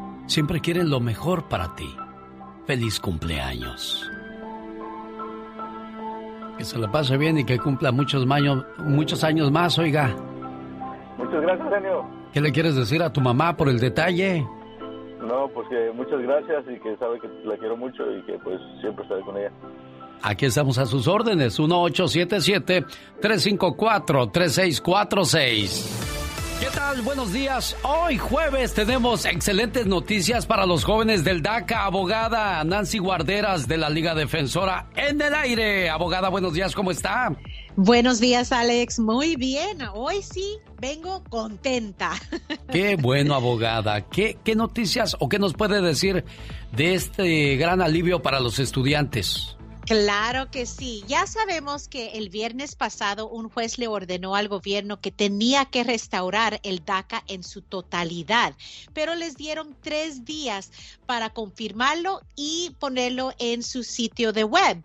siempre quieren lo mejor para ti. Feliz cumpleaños. Que se la pase bien y que cumpla muchos, muchos años más, oiga. Muchas gracias, genio. ¿Qué le quieres decir a tu mamá por el detalle? No, pues que muchas gracias y que sabe que la quiero mucho y que pues siempre estaré con ella. Aquí estamos a sus órdenes, 1877-354-3646. ¿Qué tal? Buenos días. Hoy jueves tenemos excelentes noticias para los jóvenes del DACA. Abogada Nancy Guarderas de la Liga Defensora en el aire. Abogada, buenos días, ¿cómo está? Buenos días, Alex. Muy bien. Hoy sí vengo contenta. Qué bueno, abogada. ¿Qué, ¿Qué noticias o qué nos puede decir de este gran alivio para los estudiantes? Claro que sí. Ya sabemos que el viernes pasado un juez le ordenó al gobierno que tenía que restaurar el DACA en su totalidad, pero les dieron tres días para confirmarlo y ponerlo en su sitio de web.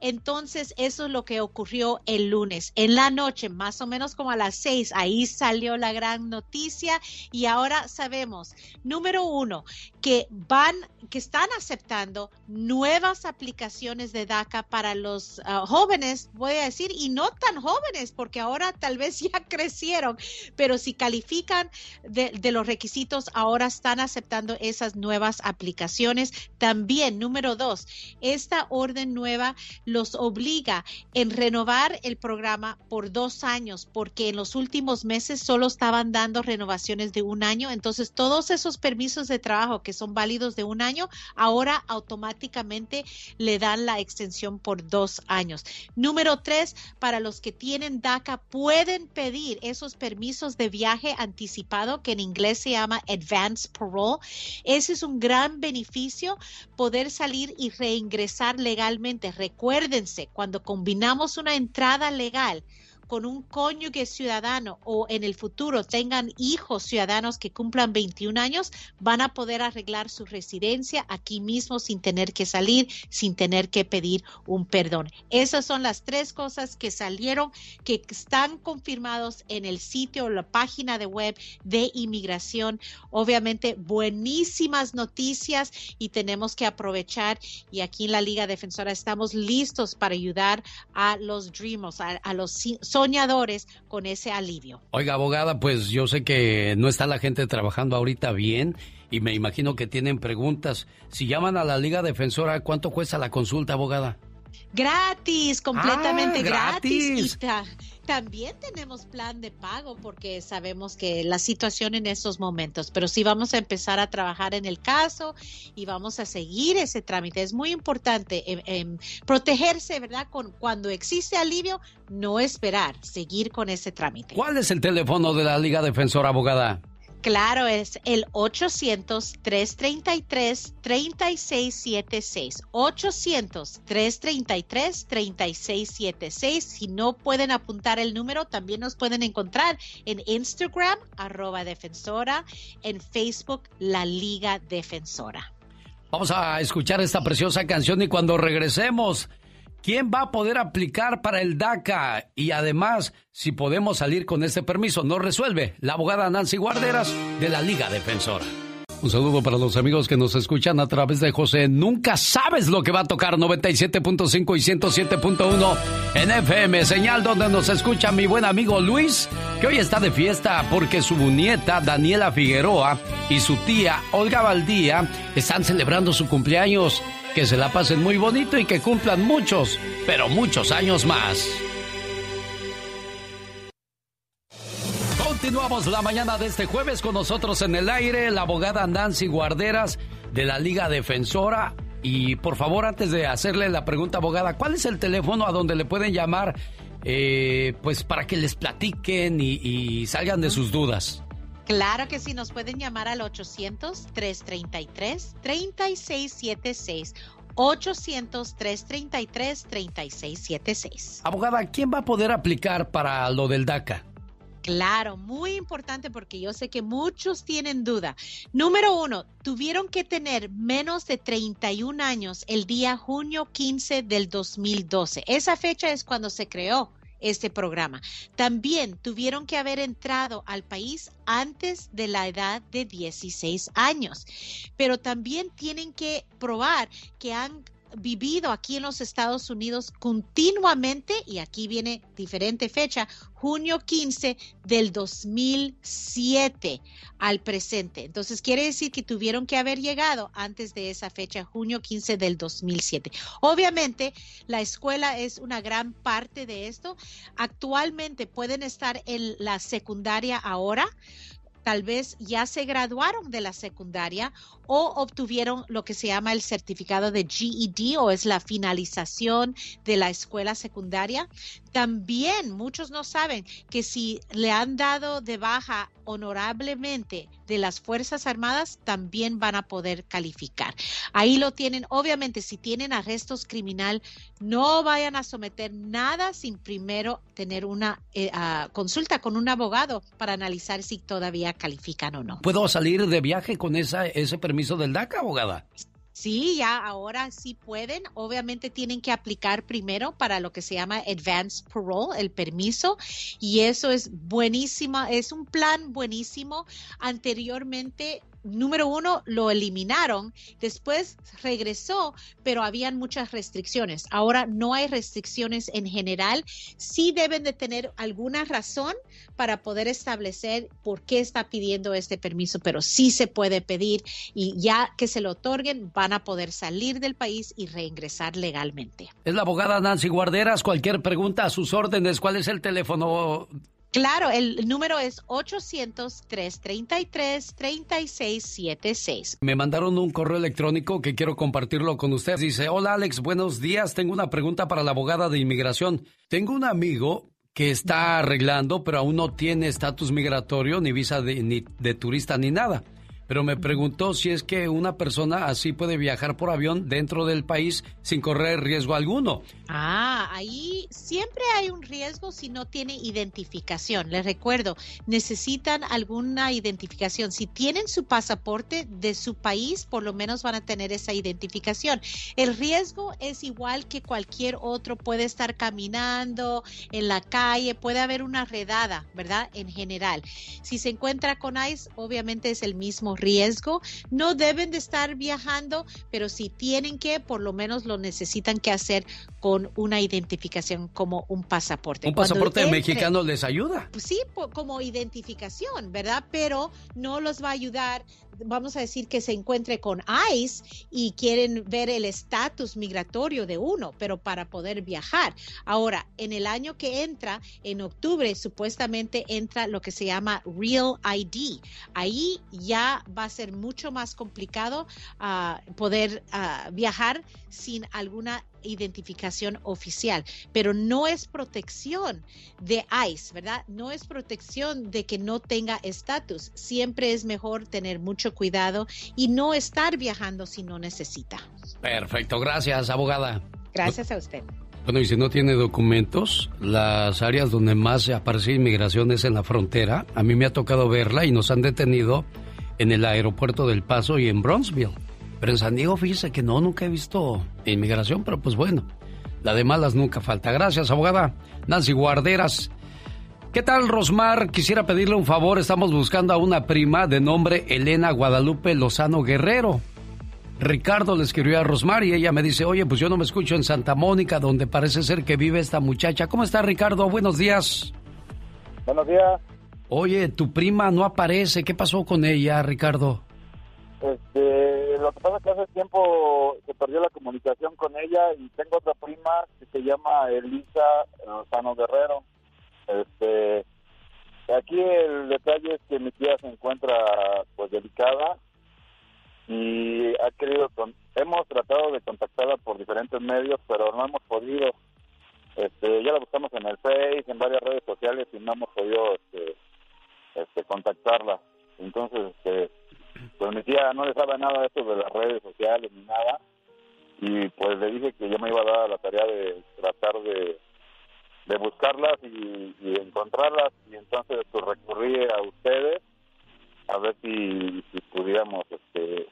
Entonces, eso es lo que ocurrió el lunes. En la noche, más o menos como a las seis, ahí salió la gran noticia y ahora sabemos, número uno, que van, que están aceptando nuevas aplicaciones de DACA para los ah, jóvenes, voy a decir, y no tan jóvenes, porque ahora tal vez ya crecieron, pero si califican de, de los requisitos, ahora están aceptando esas nuevas aplicaciones. También, número dos, esta orden nueva los obliga en renovar el programa por dos años, porque en los últimos meses solo estaban dando renovaciones de un año. Entonces, todos esos permisos de trabajo que son válidos de un año, ahora automáticamente le dan la extensión por dos años. Número tres, para los que tienen DACA, pueden pedir esos permisos de viaje anticipado, que en inglés se llama Advance Parole. Ese es un gran beneficio, poder salir y reingresar legalmente. Recuérdense, cuando combinamos una entrada legal, con un cónyuge ciudadano o en el futuro tengan hijos ciudadanos que cumplan 21 años, van a poder arreglar su residencia aquí mismo sin tener que salir, sin tener que pedir un perdón. Esas son las tres cosas que salieron, que están confirmados en el sitio o la página de web de inmigración. Obviamente, buenísimas noticias y tenemos que aprovechar. Y aquí en la Liga Defensora estamos listos para ayudar a los Dreamers, a, a los soñadores con ese alivio. Oiga, abogada, pues yo sé que no está la gente trabajando ahorita bien y me imagino que tienen preguntas. Si llaman a la Liga Defensora, ¿cuánto cuesta la consulta, abogada? Gratis, completamente Ah, gratis. gratis. Y ta- también tenemos plan de pago porque sabemos que la situación en estos momentos, pero sí vamos a empezar a trabajar en el caso y vamos a seguir ese trámite. Es muy importante em, em, protegerse, ¿verdad? Con, cuando existe alivio, no esperar, seguir con ese trámite. ¿Cuál es el teléfono de la Liga Defensora Abogada? Claro, es el 800-333-3676. 800-333-3676. Si no pueden apuntar el número, también nos pueden encontrar en Instagram, arroba defensora, en Facebook, la Liga Defensora. Vamos a escuchar esta preciosa canción y cuando regresemos, ¿quién va a poder aplicar para el DACA? Y además, si podemos salir con este permiso, nos resuelve la abogada Nancy Guarderas de la Liga Defensora. Un saludo para los amigos que nos escuchan a través de José. Nunca sabes lo que va a tocar 97.5 y 107.1 en FM, señal donde nos escucha mi buen amigo Luis, que hoy está de fiesta porque su nieta Daniela Figueroa y su tía Olga Valdía están celebrando su cumpleaños. Que se la pasen muy bonito y que cumplan muchos, pero muchos años más. Continuamos la mañana de este jueves con nosotros en el aire la abogada Nancy Guarderas de la Liga Defensora. Y por favor, antes de hacerle la pregunta, abogada, ¿cuál es el teléfono a donde le pueden llamar eh, pues para que les platiquen y, y salgan de sus dudas? Claro que sí, nos pueden llamar al 800-333-3676. 800-333-3676. Abogada, ¿quién va a poder aplicar para lo del DACA? Claro, muy importante porque yo sé que muchos tienen duda. Número uno, tuvieron que tener menos de 31 años el día junio 15 del 2012. Esa fecha es cuando se creó este programa. También tuvieron que haber entrado al país antes de la edad de 16 años, pero también tienen que probar que han vivido aquí en los Estados Unidos continuamente, y aquí viene diferente fecha, junio 15 del 2007 al presente. Entonces quiere decir que tuvieron que haber llegado antes de esa fecha, junio 15 del 2007. Obviamente, la escuela es una gran parte de esto. Actualmente pueden estar en la secundaria ahora tal vez ya se graduaron de la secundaria o obtuvieron lo que se llama el certificado de GED o es la finalización de la escuela secundaria. También muchos no saben que si le han dado de baja honorablemente de las Fuerzas Armadas, también van a poder calificar. Ahí lo tienen. Obviamente, si tienen arrestos criminal, no vayan a someter nada sin primero tener una eh, ah, consulta con un abogado para analizar si todavía califican o no. ¿Puedo salir de viaje con esa, ese permiso del DACA, abogada? Sí, ya ahora sí pueden. Obviamente tienen que aplicar primero para lo que se llama Advance Parole, el permiso, y eso es buenísima, es un plan buenísimo. Anteriormente número uno, lo eliminaron, después regresó, pero habían muchas restricciones. Ahora no hay restricciones en general. Sí deben de tener alguna razón para poder establecer por qué está pidiendo este permiso, pero sí se puede pedir y ya que se lo otorguen van a poder salir del país y reingresar legalmente. Es la abogada Nancy Guarderas. Cualquier pregunta a sus órdenes. ¿Cuál es el teléfono? Claro, el número es 800-333-3676. Me mandaron un correo electrónico que quiero compartirlo con usted. Dice, hola Alex, buenos días. Tengo una pregunta para la abogada de inmigración. Tengo un amigo que está arreglando, pero aún no tiene estatus migratorio, ni visa de, ni de turista, ni nada. Pero me preguntó si es que una persona así puede viajar por avión dentro del país sin correr riesgo alguno. Ah, ahí siempre hay un riesgo si no tiene identificación. Les recuerdo, necesitan alguna identificación. Si tienen su pasaporte de su país, por lo menos van a tener esa identificación. El riesgo es igual que cualquier otro. Puede estar caminando en la calle, puede haber una redada, ¿verdad? En general. Si se encuentra con ICE, obviamente es el mismo riesgo. No deben de estar viajando, pero si tienen que, por lo menos lo necesitan que hacer con una identificación como un pasaporte. Un Cuando pasaporte entre- mexicano les ayuda. pues sí, po- como identificación, ¿verdad? Pero no los va a ayudar vamos a decir que se encuentre con ICE y quieren ver el estatus migratorio de uno, pero para poder viajar. Ahora, en el año que entra, en octubre, supuestamente entra lo que se llama Real ID. Ahí ya va a ser mucho más complicado ah, poder ah, viajar sin alguna identificación oficial, pero no es protección de ICE, ¿verdad? No es protección de que no tenga estatus. Siempre es mejor tener mucho cuidado y no estar viajando si no necesita. Perfecto, gracias, abogada. Gracias a usted. Bueno, y si no tiene documentos, las áreas donde más aparece inmigración es en la frontera. A mí me ha tocado verla y nos han detenido en el aeropuerto del Paso y en Bronzeville. Pero en San Diego, fíjese que no, nunca he visto inmigración, pero pues bueno, la de malas nunca falta. Gracias, abogada. Nancy Guarderas. ¿Qué tal, Rosmar? Quisiera pedirle un favor. Estamos buscando a una prima de nombre Elena Guadalupe Lozano Guerrero. Ricardo le escribió a Rosmar y ella me dice, oye, pues yo no me escucho en Santa Mónica, donde parece ser que vive esta muchacha. ¿Cómo está, Ricardo? Buenos días. Buenos días. Oye, tu prima no aparece. ¿Qué pasó con ella, Ricardo? Este, lo que pasa es que hace tiempo se perdió la comunicación con ella y tengo otra prima que se llama Elisa Lozano Guerrero. Este, aquí el detalle es que mi tía se encuentra pues delicada y ha querido hemos tratado de contactarla por diferentes medios pero no hemos podido este ya la buscamos en el Face en varias redes sociales y no hemos podido este, este contactarla entonces este pues mi tía no le sabe nada de esto de las redes sociales ni nada y pues le dije que yo me iba a dar la tarea de tratar de, de buscarlas y, encontrarlas y entonces pues recurrí a ustedes a ver si, si pudiéramos este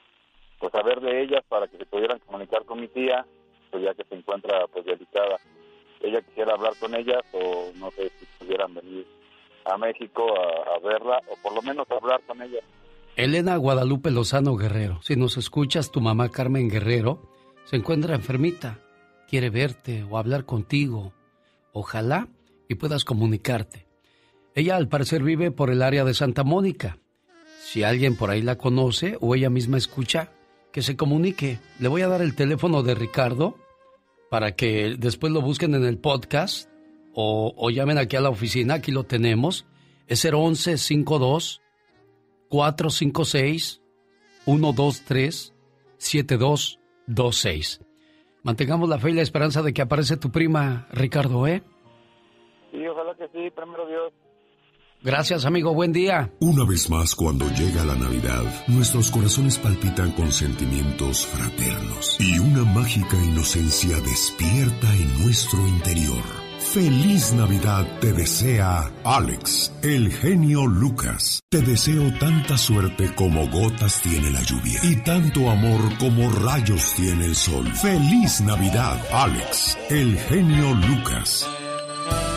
pues saber de ellas para que se pudieran comunicar con mi tía pues ya que se encuentra pues delicada. Ella quisiera hablar con ellas o no sé si pudieran venir a México a, a verla o por lo menos hablar con ellas Elena Guadalupe Lozano Guerrero, si nos escuchas, tu mamá Carmen Guerrero se encuentra enfermita, quiere verte o hablar contigo. Ojalá y puedas comunicarte. Ella al parecer vive por el área de Santa Mónica. Si alguien por ahí la conoce o ella misma escucha, que se comunique. Le voy a dar el teléfono de Ricardo para que después lo busquen en el podcast o, llamen aquí a la oficina, aquí lo tenemos. Es 011 52 456-123-7226. Mantengamos la fe y la esperanza de que aparece tu prima, Ricardo, ¿eh? Sí, ojalá que sí, primero Dios. Gracias, amigo. Buen día. Una vez más, cuando llega la Navidad, nuestros corazones palpitan con sentimientos fraternos y una mágica inocencia despierta en nuestro interior. Feliz Navidad te desea Alex, el genio Lucas. Te deseo tanta suerte como gotas tiene la lluvia y tanto amor como rayos tiene el sol. Feliz Navidad, Alex, el genio Lucas.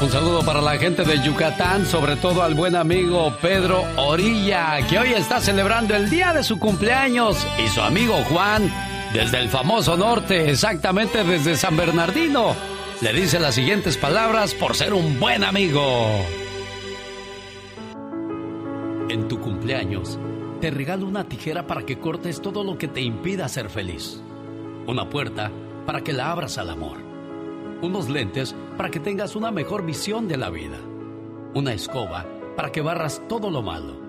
Un saludo para la gente de Yucatán, sobre todo al buen amigo Pedro Orilla, que hoy está celebrando el día de su cumpleaños, y su amigo Juan, desde el famoso norte, exactamente desde San Bernardino le dice las siguientes palabras por ser un buen amigo. En tu cumpleaños, te regalo una tijera para que cortes todo lo que te impida ser feliz. Una puerta para que la abras al amor. Unos lentes para que tengas una mejor visión de la vida. Una escoba para que barras todo lo malo.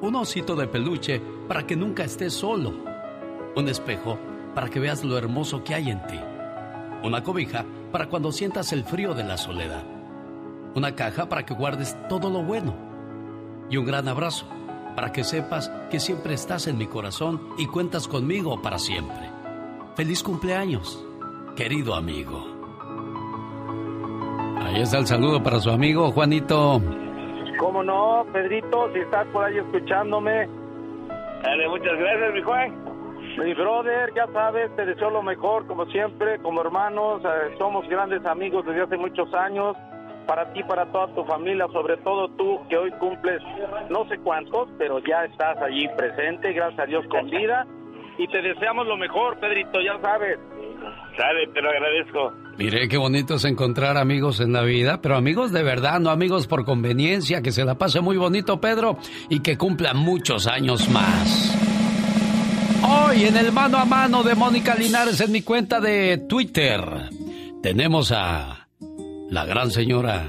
Un osito de peluche para que nunca estés solo. Un espejo para que veas lo hermoso que hay en ti. Una cobija para cuando sientas el frío de la soledad. Una caja para que guardes todo lo bueno. Y un gran abrazo para que sepas que siempre estás en mi corazón y cuentas conmigo para siempre. Feliz cumpleaños, querido amigo. Ahí está el saludo para su amigo Juanito. ¿Cómo no, Pedrito? Si estás por ahí escuchándome. Dale, muchas gracias, mi Juan. Mi brother, ya sabes, te deseo lo mejor, como siempre, como hermanos, eh, somos grandes amigos desde hace muchos años, para ti, para toda tu familia, sobre todo tú, que hoy cumples no sé cuántos, pero ya estás allí presente, gracias a Dios con vida, y te deseamos lo mejor, Pedrito, ya sabes. Sale, te lo agradezco. Mire qué bonito es encontrar amigos en la vida, pero amigos de verdad, no amigos por conveniencia, que se la pase muy bonito, Pedro, y que cumpla muchos años más. Hoy en el mano a mano de Mónica Linares en mi cuenta de Twitter tenemos a la gran señora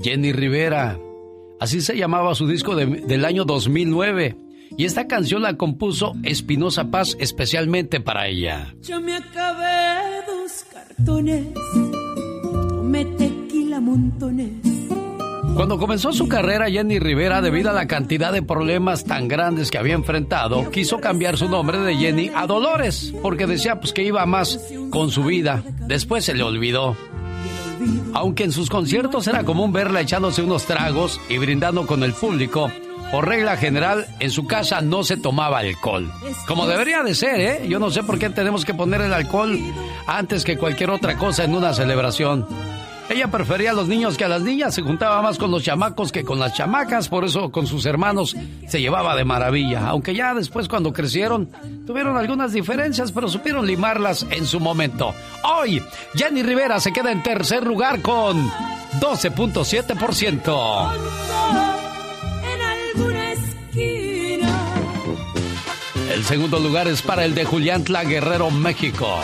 Jenny Rivera. Así se llamaba su disco del año 2009. Y esta canción la compuso Espinosa Paz especialmente para ella. Yo me acabé dos cartones, tomé tequila montones cuando comenzó su carrera, Jenny Rivera, debido a la cantidad de problemas tan grandes que había enfrentado, quiso cambiar su nombre de Jenny a Dolores, porque decía pues que iba más con su vida. Después se le olvidó. Aunque en sus conciertos era común verla echándose unos tragos y brindando con el público, por regla general, en su casa no se tomaba alcohol. Como debería de ser, ¿eh? Yo no sé por qué tenemos que poner el alcohol antes que cualquier otra cosa en una celebración. Ella prefería a los niños que a las niñas, se juntaba más con los chamacos que con las chamacas, por eso con sus hermanos se llevaba de maravilla, aunque ya después cuando crecieron tuvieron algunas diferencias, pero supieron limarlas en su momento. Hoy, Jenny Rivera se queda en tercer lugar con 12.7%. El segundo lugar es para el de Julián Tla Guerrero, México.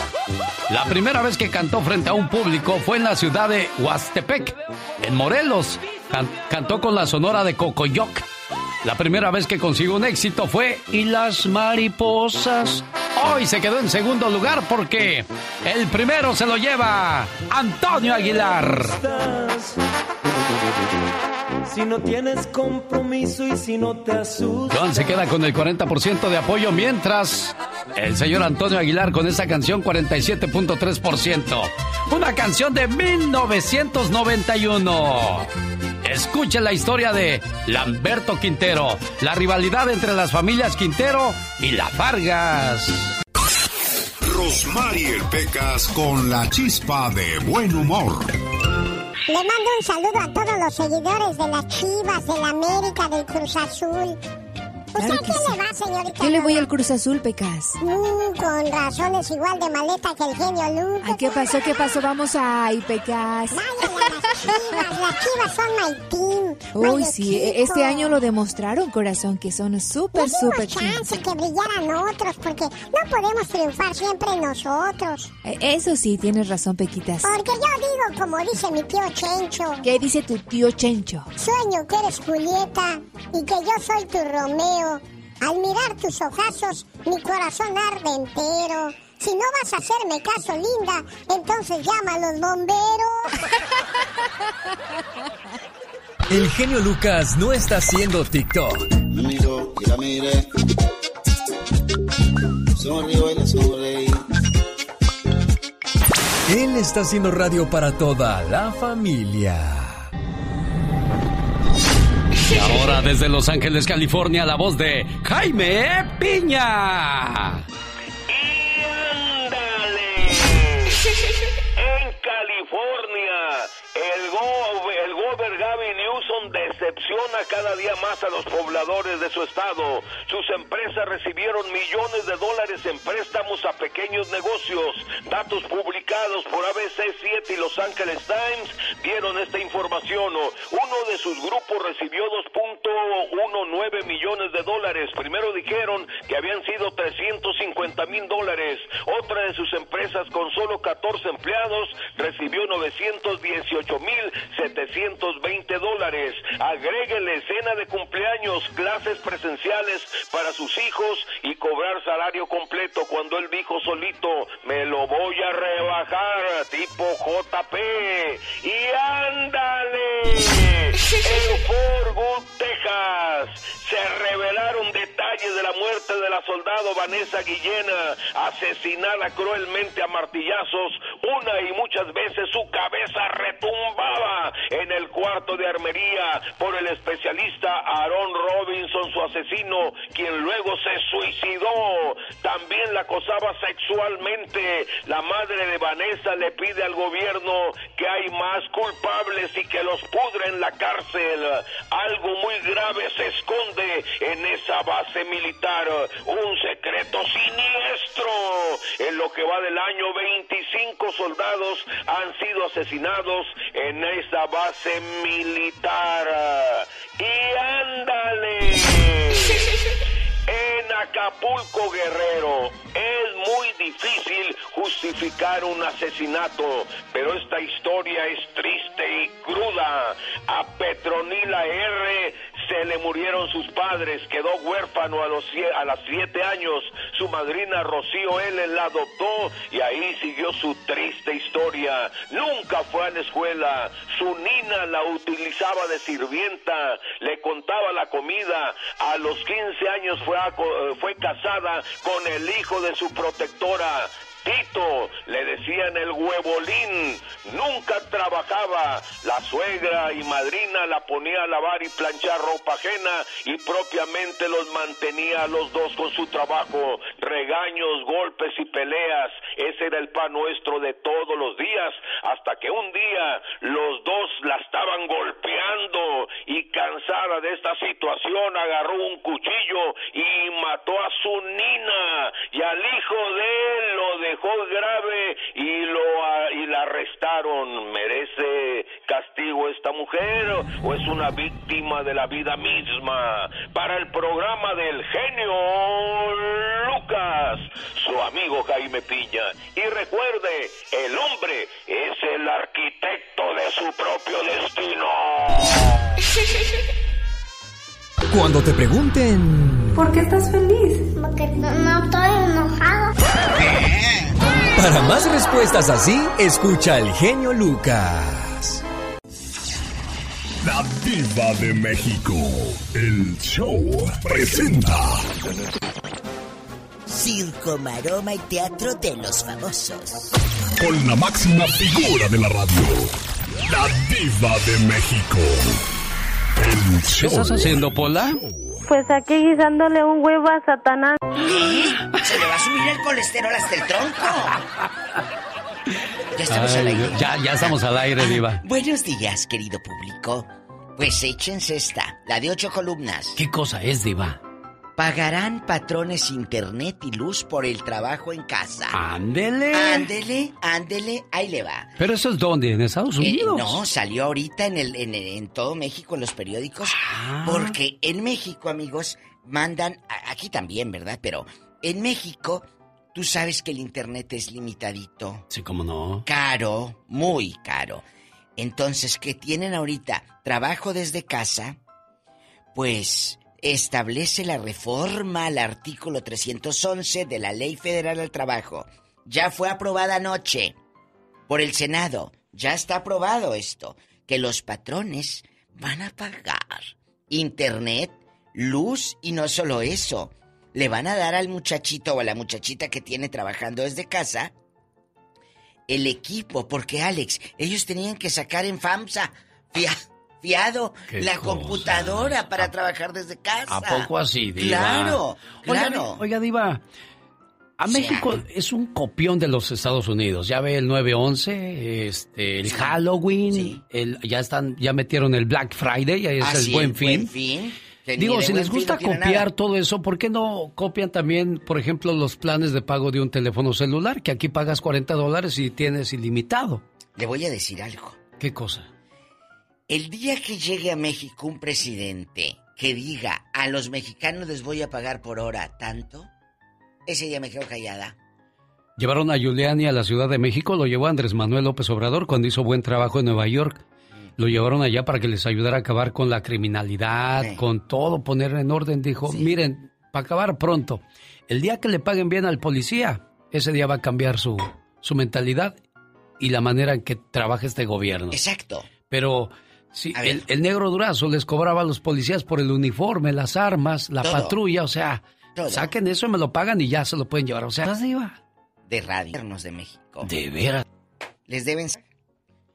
La primera vez que cantó frente a un público fue en la ciudad de Huastepec, en Morelos. cantó con la sonora de Cocoyoc. La primera vez que consiguió un éxito fue Y las mariposas. Hoy se quedó en segundo lugar porque el primero se lo lleva Antonio Aguilar si no tienes compromiso y si no te asustas. John se queda con el 40% de apoyo, mientras el señor Antonio Aguilar con esa canción 47.3%. Una canción de 1991. Escuche la historia de Lamberto Quintero, la rivalidad entre las familias Quintero y la Vargas. Rosmarie Pecas con la chispa de buen humor le mando un saludo a todos los seguidores de las Chivas, de la América, del Cruz Azul. ¿Usted qué le va, señorita? Yo le voy al Cruz Azul, Pecas. Mm, con razones igual de maleta que el genio Lucas. ¿Qué pasó? ¿Qué pasó? Vamos a ay, Pecas. Vayan a las chivas. Las chivas son my team. Uy, sí. E-, este año lo demostraron, corazón, que son súper, súper chance que brillaran otros, porque no podemos triunfar siempre nosotros. E, eso sí, tienes razón, Pequitas. Porque yo digo, como dice mi tío Chencho. ¿Qué dice tu tío Chencho? Sueño que eres Julieta y que yo soy tu Romeo al mirar tus ojazos, mi corazón arde entero. Si no vas a hacerme caso, linda, entonces llama a los bomberos. El genio Lucas no está haciendo TikTok. Él está haciendo radio para toda la familia. Ahora desde Los Ángeles, California, la voz de Jaime Piña. Y ándale. en California el, go, el Gavin Newsom decepciona cada día más a los pobladores de su estado. Sus empresas recibieron millones de dólares en préstamos a pequeños negocios. Datos publicados por ABC7 y Los Angeles Times dieron esta información. Uno de sus grupos recibió 2.19 millones de dólares. Primero dijeron que habían sido 350 mil dólares. Otra de sus empresas con solo 14 empleados recibió 918 mil 720 dólares. Agréguele cena de cumpleaños, clases presenciales para sus hijos y cobrar salario completo cuando él dijo solito, me lo voy a rebajar, tipo JP. Y ándale, en Fort Worth, Texas, se revelaron detalles de la muerte de la soldado Vanessa Guillena, asesinada cruelmente a martillazos, una y muchas veces su cabeza retumbó en el cuarto de armería por el especialista Aaron Robinson, su asesino, quien luego se suicidó. También la acosaba sexualmente. La madre de Vanessa le pide al gobierno que hay más culpables y que los pudre en la cárcel. Algo muy grave se esconde en esa base militar. Un secreto siniestro. En lo que va del año, 25 soldados han sido asesinados en esa base militar. Y ándale. En Acapulco Guerrero. Es muy difícil justificar un asesinato, pero esta historia es triste y cruda. A Petronila R se le murieron sus padres, quedó huérfano a los a las siete años. Su madrina Rocío L la adoptó y ahí siguió su triste historia. Nunca fue a la escuela. Su nina la utilizaba de sirvienta, le contaba la comida. A los 15 años fue, fue casada con el hijo de su protectora. Tito, le decían el huevolín, nunca trabajaba, la suegra y madrina la ponía a lavar y planchar ropa ajena y propiamente los mantenía a los dos con su trabajo, regaños, golpes y peleas, ese era el pan nuestro de todos los días, hasta que un día los dos la estaban golpeando y cansada de esta situación agarró un cuchillo y mató a su nina y al hijo de él lo dejó grave y lo y la arrestaron. ¿Merece castigo esta mujer o es una víctima de la vida misma? Para el programa del genio Lucas, su amigo Jaime Piña. Y recuerde, el hombre es el arquitecto de su propio destino. Cuando te pregunten... ¿Por qué estás feliz? Para más respuestas así, escucha al genio Lucas. La Diva de México. El show presenta. Circo, maroma y teatro de los famosos. Con la máxima figura de la radio. La Diva de México. El ¿Qué show. estás haciendo, Pola? Pues aquí guisándole un huevo a Satanás. Se le va a subir el colesterol hasta el tronco. Ya estamos al aire. ya, ya estamos al aire, Diva. Buenos días, querido público. Pues échense esta, la de ocho columnas. ¿Qué cosa es, Diva? Pagarán patrones internet y luz por el trabajo en casa. Ándele. Ándele, ándele, ahí le va. Pero eso es dónde, en Estados Eh, Unidos. no, salió ahorita en, el, en, en todo México en los periódicos. Porque en México, amigos, mandan. Aquí también, ¿verdad? Pero en México, tú sabes que el internet es limitadito. Sí, cómo no. Caro, muy caro. Entonces, que tienen ahorita trabajo desde casa, pues establece la reforma al artículo 311 de la Ley Federal al Trabajo. Ya fue aprobada anoche por el Senado. Ya está aprobado esto. Que los patrones van a pagar internet, luz y no solo eso. Le van a dar al muchachito o a la muchachita que tiene trabajando desde casa el equipo, porque Alex, ellos tenían que sacar en FAMSA fia- la computadora para trabajar desde casa. ¿A poco así, Diva? Claro, Oiga, claro. Oiga, Diva. A México es un copión de los Estados Unidos. Ya ve el 9-11, este, el Halloween, el, ya están, ya metieron el Black Friday, ya es Ah, el buen fin. Buen Digo, si les gusta no copiar todo eso, ¿por qué no copian también, por ejemplo, los planes de pago de un teléfono celular? Que aquí pagas 40 dólares y tienes ilimitado. Le voy a decir algo. ¿Qué cosa? El día que llegue a México un presidente que diga a los mexicanos les voy a pagar por hora tanto, ese día me quedo callada. Llevaron a Giuliani a la Ciudad de México, lo llevó Andrés Manuel López Obrador cuando hizo buen trabajo en Nueva York. Lo llevaron allá para que les ayudara a acabar con la criminalidad, Sí. con todo, poner en orden. Dijo, miren, para acabar pronto, el día que le paguen bien al policía, ese día va a cambiar su, su mentalidad y la manera en que trabaja este gobierno. Exacto. Pero sí, el, el negro durazo les cobraba a los policías por el uniforme, las armas, la Todo. patrulla, o sea, Todo. saquen eso y me lo pagan y ya se lo pueden llevar. O sea, así va. De radio de México. De veras. Les deben...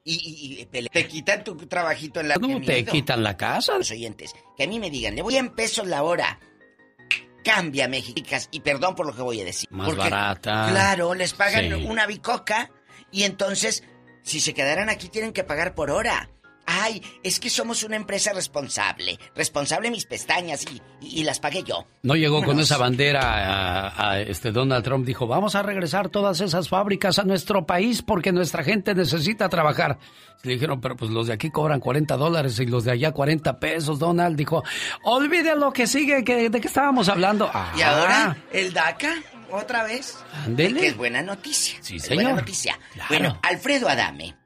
Y, y- y te quitan tu trabajito en la... No te quitan la casa. Los oyentes, que a mí me digan, le voy a 100 pesos la hora. Cambia, Mexicas. Y perdón por lo que voy a decir. Más porque, barata. Claro, les pagan Sí. una bicoca y entonces, si se quedaran aquí, tienen que pagar por hora. Ay, es que somos una empresa responsable. Responsable mis pestañas y, y, las pagué yo. No llegó con esa bandera a, a, este Donald Trump. Dijo, vamos a regresar todas esas fábricas a nuestro país porque nuestra gente necesita trabajar. Le dijeron, pero pues los de aquí cobran 40 dólares y los de allá 40 pesos. Donald dijo, olvide lo que sigue, que, ¿de qué estábamos hablando? ¿Y ahora el DACA? ¿Otra vez? Ándele. Que es buena noticia. Sí, señor. buena noticia. Claro. Bueno, Alfredo Adame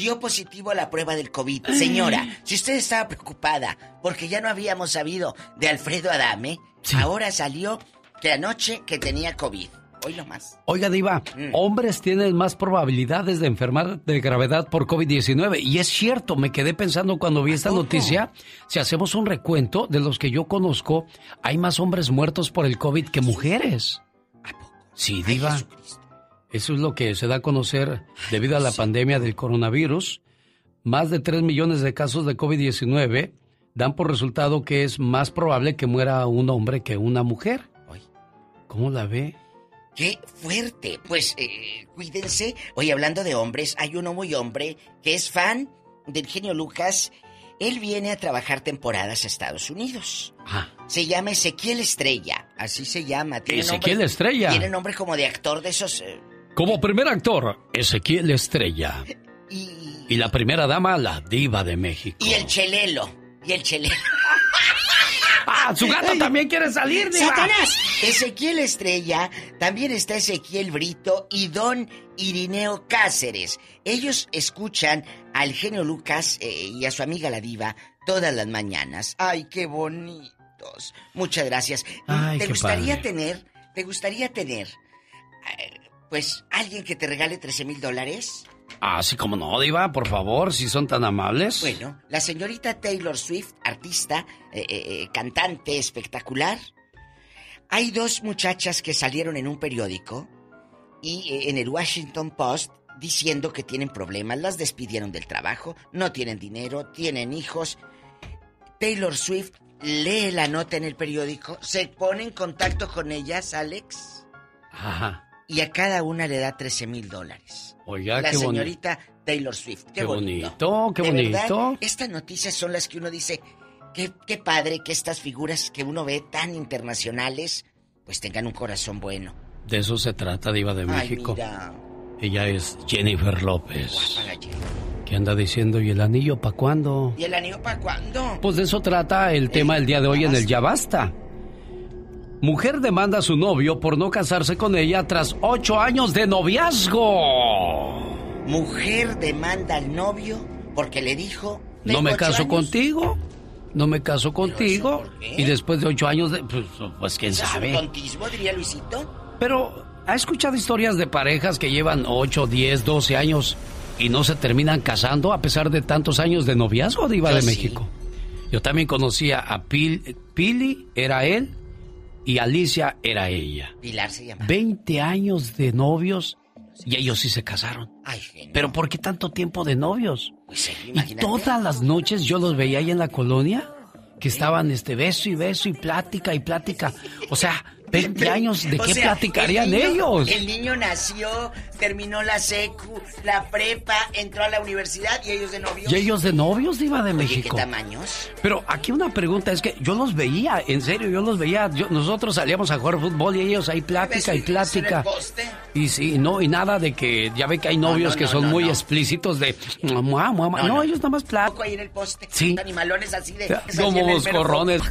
dio positivo a la prueba del COVID. Señora, si usted estaba preocupada porque ya no habíamos sabido de Alfredo Adame, ahora salió que anoche que tenía COVID. Hoy lo más. Oiga, Diva, Mm. hombres tienen más probabilidades de enfermar de gravedad por COVID-19. Y es cierto, me quedé pensando cuando vi esta noticia. Si hacemos un recuento de los que yo conozco, hay más hombres muertos por el COVID que mujeres. Sí, Diva. Eso es lo que se da a conocer debido a la pandemia del coronavirus. Más de 3 millones de casos de COVID-19 dan por resultado que es más probable que muera un hombre que una mujer. ¿Cómo la ve? ¡Qué fuerte! Pues eh, cuídense. Hoy hablando de hombres, hay uno muy hombre que es fan del genio Lucas. Él viene a trabajar temporadas a Estados Unidos. Se llama Ezequiel Estrella. Así se llama. Tiene Ezequiel nombre- Estrella. Tiene nombre como de actor de esos. eh, Como primer actor, Ezequiel Estrella. Y la primera dama, la diva de México. y el chelelo. Y el chelelo. ¡Ah, su gato también quiere salir, diva! ¡Satanás! Ezequiel Estrella, también está Ezequiel Brito y Don Irineo Cáceres. Ellos escuchan al genio Lucas eh, y a su amiga la diva todas las mañanas. ¡Ay, qué bonitos! Muchas gracias. Ay, ¿Te gustaría padre. tener, te gustaría tener, eh, pues, alguien que te regale 13 mil dólares? Ah, sí, como no, diva, por favor, si son tan amables. Bueno, la señorita Taylor Swift, artista, eh, eh, eh, cantante espectacular. Hay dos muchachas que salieron en un periódico y eh, en el Washington Post diciendo que tienen problemas, las despidieron del trabajo, no tienen dinero, tienen hijos. Taylor Swift lee la nota en el periódico, se pone en contacto con ellas, Alex, Ajá. Y a cada una le da 13 mil dólares. Oiga, la qué bonito. señorita Taylor Swift. Qué, Qué bonito, qué De verdad, bonito. estas noticias son las que uno dice, qué, qué padre que estas figuras que uno ve tan internacionales, pues tengan un corazón bueno. De eso se trata, diva de Ay, México. mira. Ella es Jennifer López. Guapa. Que anda diciendo, ¿y el anillo para cuándo? ¿Y el anillo para cuándo? Pues de eso trata el tema el día de hoy en el Ya Basta. Mujer demanda a su novio por no casarse con ella tras ocho años de noviazgo. Mujer demanda al novio porque le dijo... No "Tengo me ocho caso años". contigo. No me caso contigo. Y después de ocho años de... Pues, pues quién ¿Eso es un sabe. tontismo, diría Luisito? Pero, ¿ha escuchado historias de parejas que llevan 8, 10, 12 años y no se terminan casando a pesar de tantos años de noviazgo, Diva Yo de sí. México? Yo también conocía a Pil- Pili, era él, y Alicia era ella. Pilar se llama. 20 años de novios y ellos sí se casaron. Ay. ¿Pero por qué tanto tiempo de novios? Pues sí, Y todas las noches yo los veía ahí en la colonia, que estaban este beso y beso y plática y plática. O sea, 20 años, ¿de O qué sea, platicarían el niño- ellos? El niño nació, terminó la secu, la prepa, entró a la universidad y ellos de novios. Y ellos de novios, Diva de Oye, ¿qué México. tamaños? Pero aquí una pregunta es que yo los veía, en serio, yo los veía. Yo- nosotros salíamos a jugar fútbol y ellos ahí plática y ¿Beso beso plática. Y sí, no, y nada de que ya ve que hay novios no, que no, son muy explícitos de. No, ellos nada más plática. Poco ahí en el poste. Sí. Animalones así de. Como boscorrones.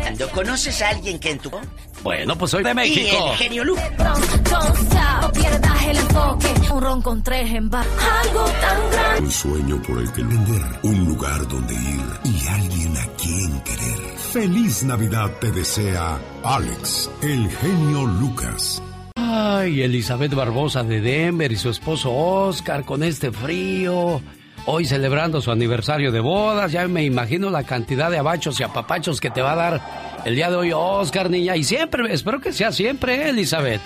Cuando conoces a alguien que en tu. Bueno, pues soy de Y México. el genio Lu. No pierdas el enfoque. Un ron con tres en bar. Algo tan grande. Un sueño por el que vender, un lugar donde ir y alguien a quien querer. Feliz Navidad te desea Alex, el genio Lucas. Ay, Elizabeth Barbosa de Denver y su esposo Oscar con este frío. Hoy celebrando su aniversario de bodas, ya me imagino la cantidad de abachos y apapachos que te va a dar el día de hoy Oscar, niña. Y siempre, espero que sea siempre, ¿eh, Elizabeth.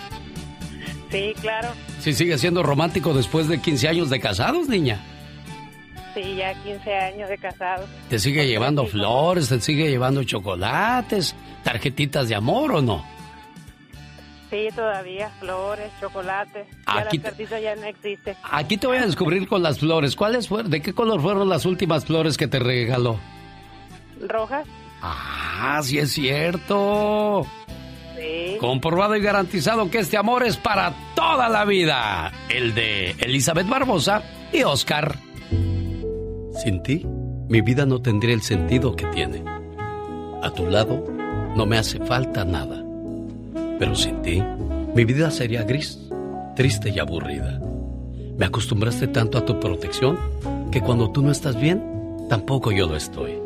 Sí, claro. Si sigue siendo romántico después de 15 años de casados, niña. Sí, ya 15 años de casados. ¿Te sigue llevando flores, te sigue llevando chocolates, tarjetitas de amor o no? Sí, todavía, flores, chocolate. Ya Aquí te- ya no existe. Aquí te voy a descubrir con las flores. ¿Cuáles fueron? ¿De qué color fueron las últimas flores que te regaló? ¿Rojas? Ah, sí es cierto. Sí. Comprobado y garantizado que este amor es para toda la vida. El de Elizabeth Barbosa y Oscar. Sin ti, mi vida no tendría el sentido que tiene. A tu lado, no me hace falta nada. Pero sin ti, mi vida sería gris, triste y aburrida. Me acostumbraste tanto a tu protección que cuando tú no estás bien, tampoco yo lo estoy.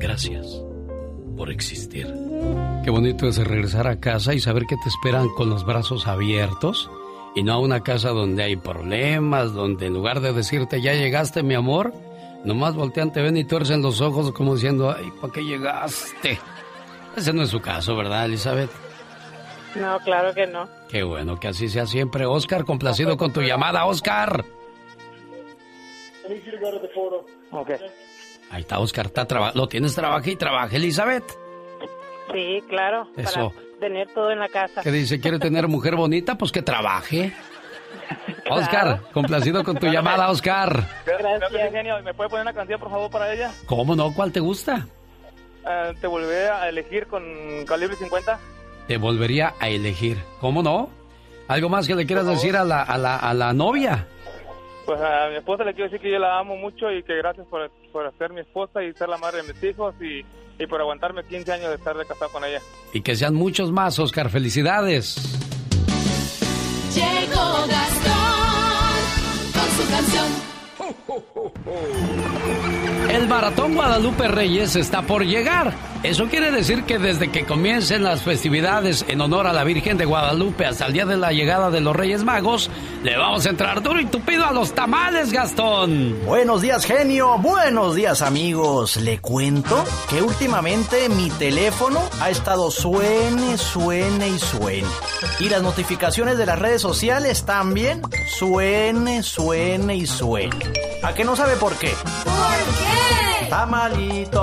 Gracias por existir. Qué bonito es regresar a casa y saber que te esperan con los brazos abiertos y no a una casa donde hay problemas, donde en lugar de decirte ya llegaste mi amor, nomás voltean, te ven y tuercen los ojos como diciendo, ay, ¿para qué llegaste? Ese no es su caso, ¿verdad, Elizabeth? No, claro que no. Qué bueno que así sea siempre. Oscar, complacido con tu llamada, Oscar. Ok. Ahí está, Oscar, está traba- lo tienes trabaja y trabaja, Elizabeth. Sí, claro. Eso. Para tener todo en la casa. Que dice, ¿quiere tener mujer bonita? Pues que trabaje. Oscar, complacido con tu llamada, Oscar. Gracias. genio. ¿Me puede poner una canción, por favor, para ella? ¿Cómo no? ¿Cuál te gusta? Eh, te volví a elegir con calibre 50. Te volvería a elegir. ¿Cómo no? ¿Algo más que le quieras decir a la, a la, a la novia? Pues a mi esposa le quiero decir que yo la amo mucho y que gracias por, por ser mi esposa y ser la madre de mis hijos y, y por aguantarme 15 años de estar de casado con ella. Y que sean muchos más, Oscar. Felicidades. Llegó Gastón con su canción. El Maratón Guadalupe Reyes está por llegar. Eso quiere decir que desde que comiencen las festividades en honor a la Virgen de Guadalupe hasta el día de la llegada de los Reyes Magos, le vamos a entrar duro y tupido a los tamales, Gastón. Buenos días, genio. Buenos días, amigos. Le cuento que últimamente mi teléfono ha estado suene, suene y suene. Y las notificaciones de las redes sociales también suene, suene y suene. ¿A que no sabe por qué? ¿Por qué? Tamalitos.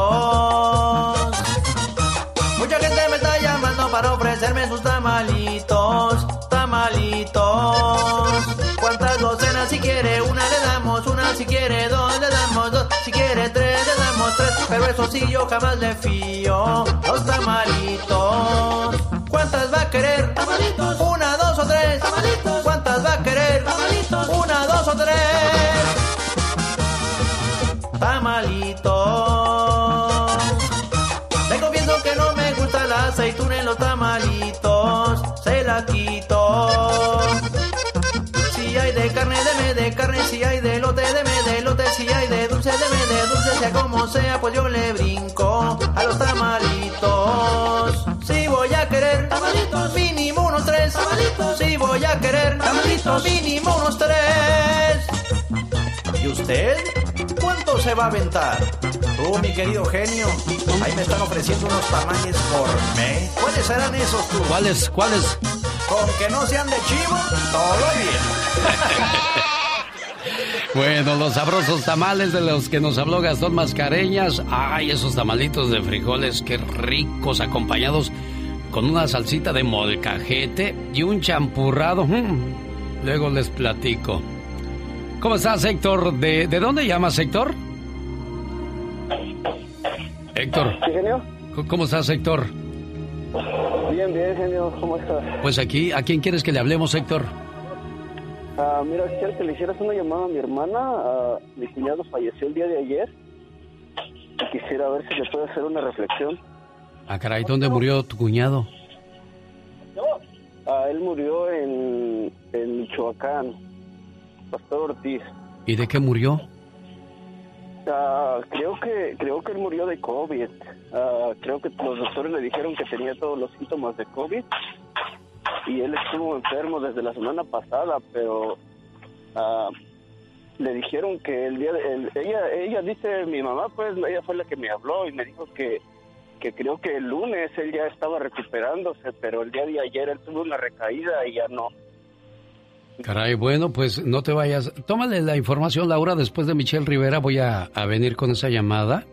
Mucha gente me está llamando para ofrecerme sus tamalitos, tamalitos. ¿Cuántas docenas si quiere? Una le damos, una si quiere, dos le damos, dos. Si quiere tres le damos tres. Pero eso sí yo jamás le fío. Los tamalitos. ¿Cuántas va a querer? Tamalitos. Una, dos o tres. Tamalitos. ¿Cuántas va a querer? Tamalitos. Una, dos o tres. Tamalitos. Le confieso que no me gusta la aceituna en los tamalitos. Se la quito. Si hay de carne, deme de carne. Si hay de lote, deme de lote. Si hay de dulce, deme de dulce. Sea como sea, pues yo le brinco a los tamalitos. Si voy a querer tamalitos, mínimo unos tres. Tamalitos. Si voy a querer tamalitos, mínimo unos tres. ¿Y usted? ¿Cuánto se va a aventar? Tú, mi querido genio. Ahí me están ofreciendo unos tamales gourmet. ¿Cuáles serán esos tú? ¿Cuáles? ¿Cuáles? Con que no sean de chivo, todo bien. Bueno, los sabrosos tamales de los que nos habló Gastón Mascareñas. Ay, esos tamalitos de frijoles, qué ricos, acompañados con una salsita de molcajete y un champurrado. Mm, Luego les platico. ¿Cómo estás, Héctor? ¿De, de dónde llamas, Héctor? Héctor. ¿Sí, genio? ¿Cómo estás, Héctor? Bien, bien, genio. ¿Cómo estás? Pues aquí, ¿a quién quieres que le hablemos, Héctor? Ah, mira, quisiera que le hicieras una llamada a mi hermana. Ah, mi cuñado falleció el día de ayer. Y quisiera ver si le puede hacer una reflexión. Ah, caray, ¿dónde murió tu cuñado? Ah, él murió en, en Michoacán, Pastor Ortiz. ¿Y de qué murió? Ah, creo que creo que él murió de COVID. Ah, creo que los doctores le dijeron que tenía todos los síntomas de COVID. y él estuvo enfermo desde la semana pasada, pero ah, le dijeron que el día de, el- ella ella dice mi mamá pues ella fue la que me habló y me dijo que que creo que el lunes él ya estaba recuperándose, pero el día de ayer él tuvo una recaída y ya no. Caray, bueno, pues no te vayas. Tómale la información, Laura. Después de Michelle Rivera voy a, a venir con esa llamada.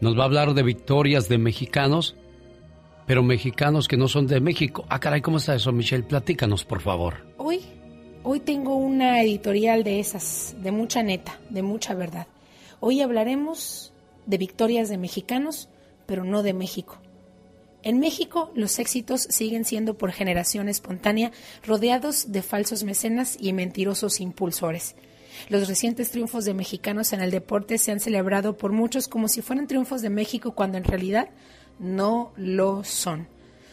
Nos va a hablar de victorias de mexicanos, pero mexicanos que no son de México. Ah, caray, ¿cómo está eso, Michelle? Platícanos, por favor. Hoy, hoy tengo una editorial de esas, de mucha neta, de mucha verdad. Hoy hablaremos de victorias de mexicanos, pero no de México. En México, los éxitos siguen siendo por generación espontánea, rodeados de falsos mecenas y mentirosos impulsores. Los recientes triunfos de mexicanos en el deporte se han celebrado por muchos como si fueran triunfos de México cuando en realidad no lo son.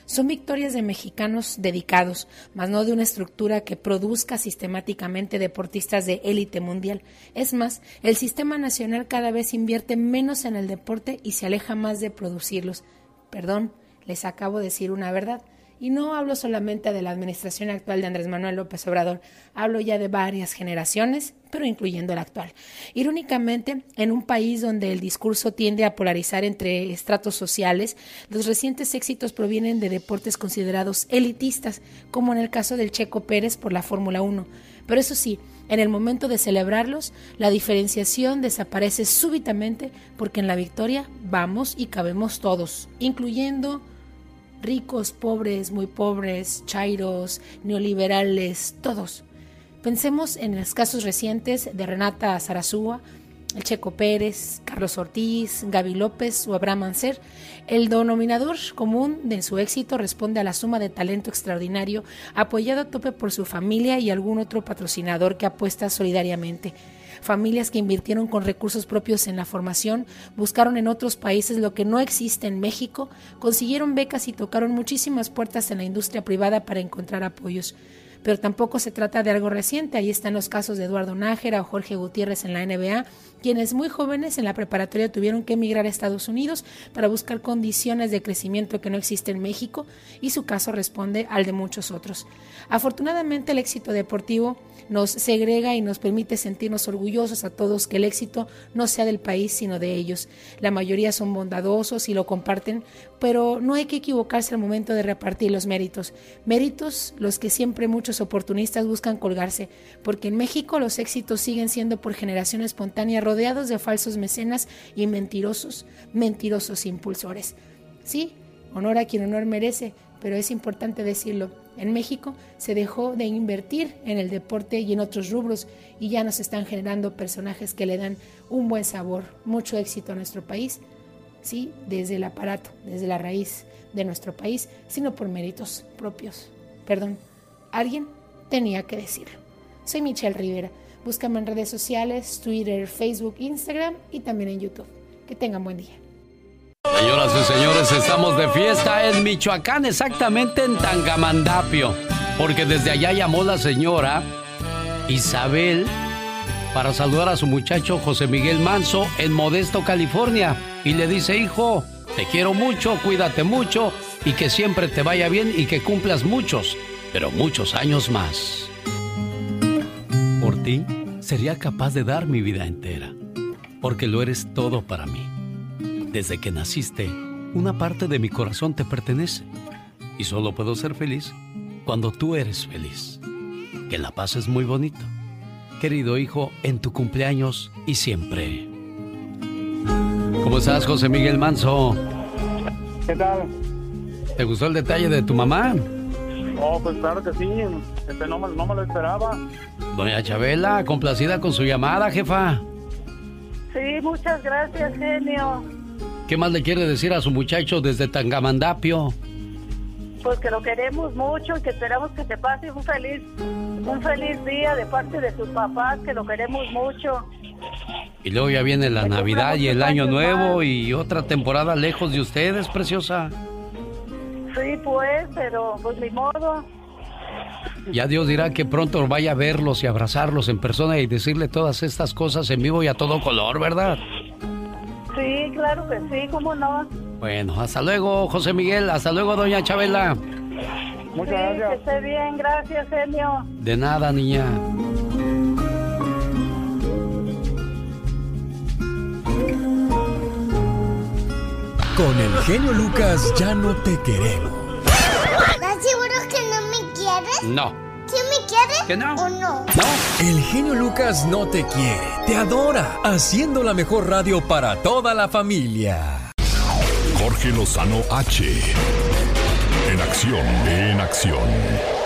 Son victorias de mexicanos dedicados, mas no de una estructura que produzca sistemáticamente deportistas de élite mundial. Es más, el sistema nacional cada vez invierte menos en el deporte y se aleja más de producirlos. Perdón, les acabo de decir una verdad. Y no hablo solamente de la administración actual de Andrés Manuel López Obrador, hablo ya de varias generaciones, pero incluyendo la actual. Irónicamente, en un país donde el discurso tiende a polarizar entre estratos sociales, los recientes éxitos provienen de deportes considerados elitistas, como en el caso del Checo Pérez por la Fórmula 1. Pero eso sí, en el momento de celebrarlos, la diferenciación desaparece súbitamente porque en la victoria vamos y cabemos todos, incluyendo ricos, pobres, muy pobres, chairos, neoliberales, todos. Pensemos en los casos recientes de Renata Zarazúa, el Checo Pérez, Carlos Ortiz, Gaby López o Abraham Anser. El denominador común de su éxito responde a la suma de talento extraordinario, apoyado a tope por su familia y algún otro patrocinador que apuesta solidariamente familias que invirtieron con recursos propios en la formación, buscaron en otros países lo que no existe en México, consiguieron becas y tocaron muchísimas puertas en la industria privada para encontrar apoyos. Pero tampoco se trata de algo reciente, ahí están los casos de Eduardo Nájera o Jorge Gutiérrez en la NBA, quienes muy jóvenes en la preparatoria tuvieron que emigrar a Estados Unidos para buscar condiciones de crecimiento que no existen en México y su caso responde al de muchos otros. Afortunadamente el éxito deportivo nos segrega y nos permite sentirnos orgullosos a todos que el éxito no sea del país sino de ellos. La mayoría son bondadosos y lo comparten, pero no hay que equivocarse al momento de repartir los méritos. Méritos los que siempre muchos oportunistas buscan colgarse, porque en México los éxitos siguen siendo por generación espontánea rodeados de falsos mecenas y mentirosos, mentirosos impulsores. Sí, honor a quien honor merece, pero es importante decirlo. En México se dejó de invertir en el deporte y en otros rubros y ya nos están generando personajes que le dan un buen sabor, mucho éxito a nuestro país, sí, desde el aparato, desde la raíz de nuestro país, sino por méritos propios. Perdón, alguien tenía que decirlo. Soy Michelle Rivera. Búscame en redes sociales, Twitter, Facebook, Instagram y también en YouTube. Que tengan buen día. Señoras y señores, estamos de fiesta en Michoacán, exactamente en Tangamandapio, porque desde allá llamó la señora Isabel para saludar a su muchacho José Miguel Manso en Modesto, California, y le dice, hijo, te quiero mucho, cuídate mucho y que siempre te vaya bien y que cumplas muchos, pero muchos años más. Por ti, sería capaz de dar mi vida entera, porque lo eres todo para mí. Desde que naciste, una parte de mi corazón te pertenece y solo puedo ser feliz cuando tú eres feliz. Que la paz es muy bonito. Querido hijo, en tu cumpleaños y siempre. ¿Cómo estás, José Miguel Manso? ¿Qué tal? ¿Te gustó el detalle de tu mamá? Oh, pues claro que sí. Este, no, me, no me lo esperaba. Doña Chabela, complacida con su llamada, jefa. Sí, muchas gracias, genio. ¿Qué más le quiere decir a su muchacho desde Tangamandapio? Pues que lo queremos mucho y que esperamos que te pase un feliz, un feliz día de parte de tus papás, que lo queremos mucho. Y luego ya viene la Navidad y el Año Nuevo y otra temporada lejos de ustedes, preciosa. Sí, pues, pero pues ni modo. Ya Dios dirá que pronto vaya a verlos y abrazarlos en persona y decirle todas estas cosas en vivo y a todo color, ¿verdad? Sí, claro que sí, ¿cómo no? Bueno, hasta luego, José Miguel. Hasta luego, doña Chabela. Muchas sí, gracias. que esté bien, gracias, genio. De nada, niña. Con el genio Lucas ya no te queremos. ¿Estás seguro que no me quieres? No. ¿Sí me quieres? Que no. ¿O no? El genio Lucas no te quiere, te adora, haciendo la mejor radio para toda la familia. Jorge Lozano H. En acción, en acción.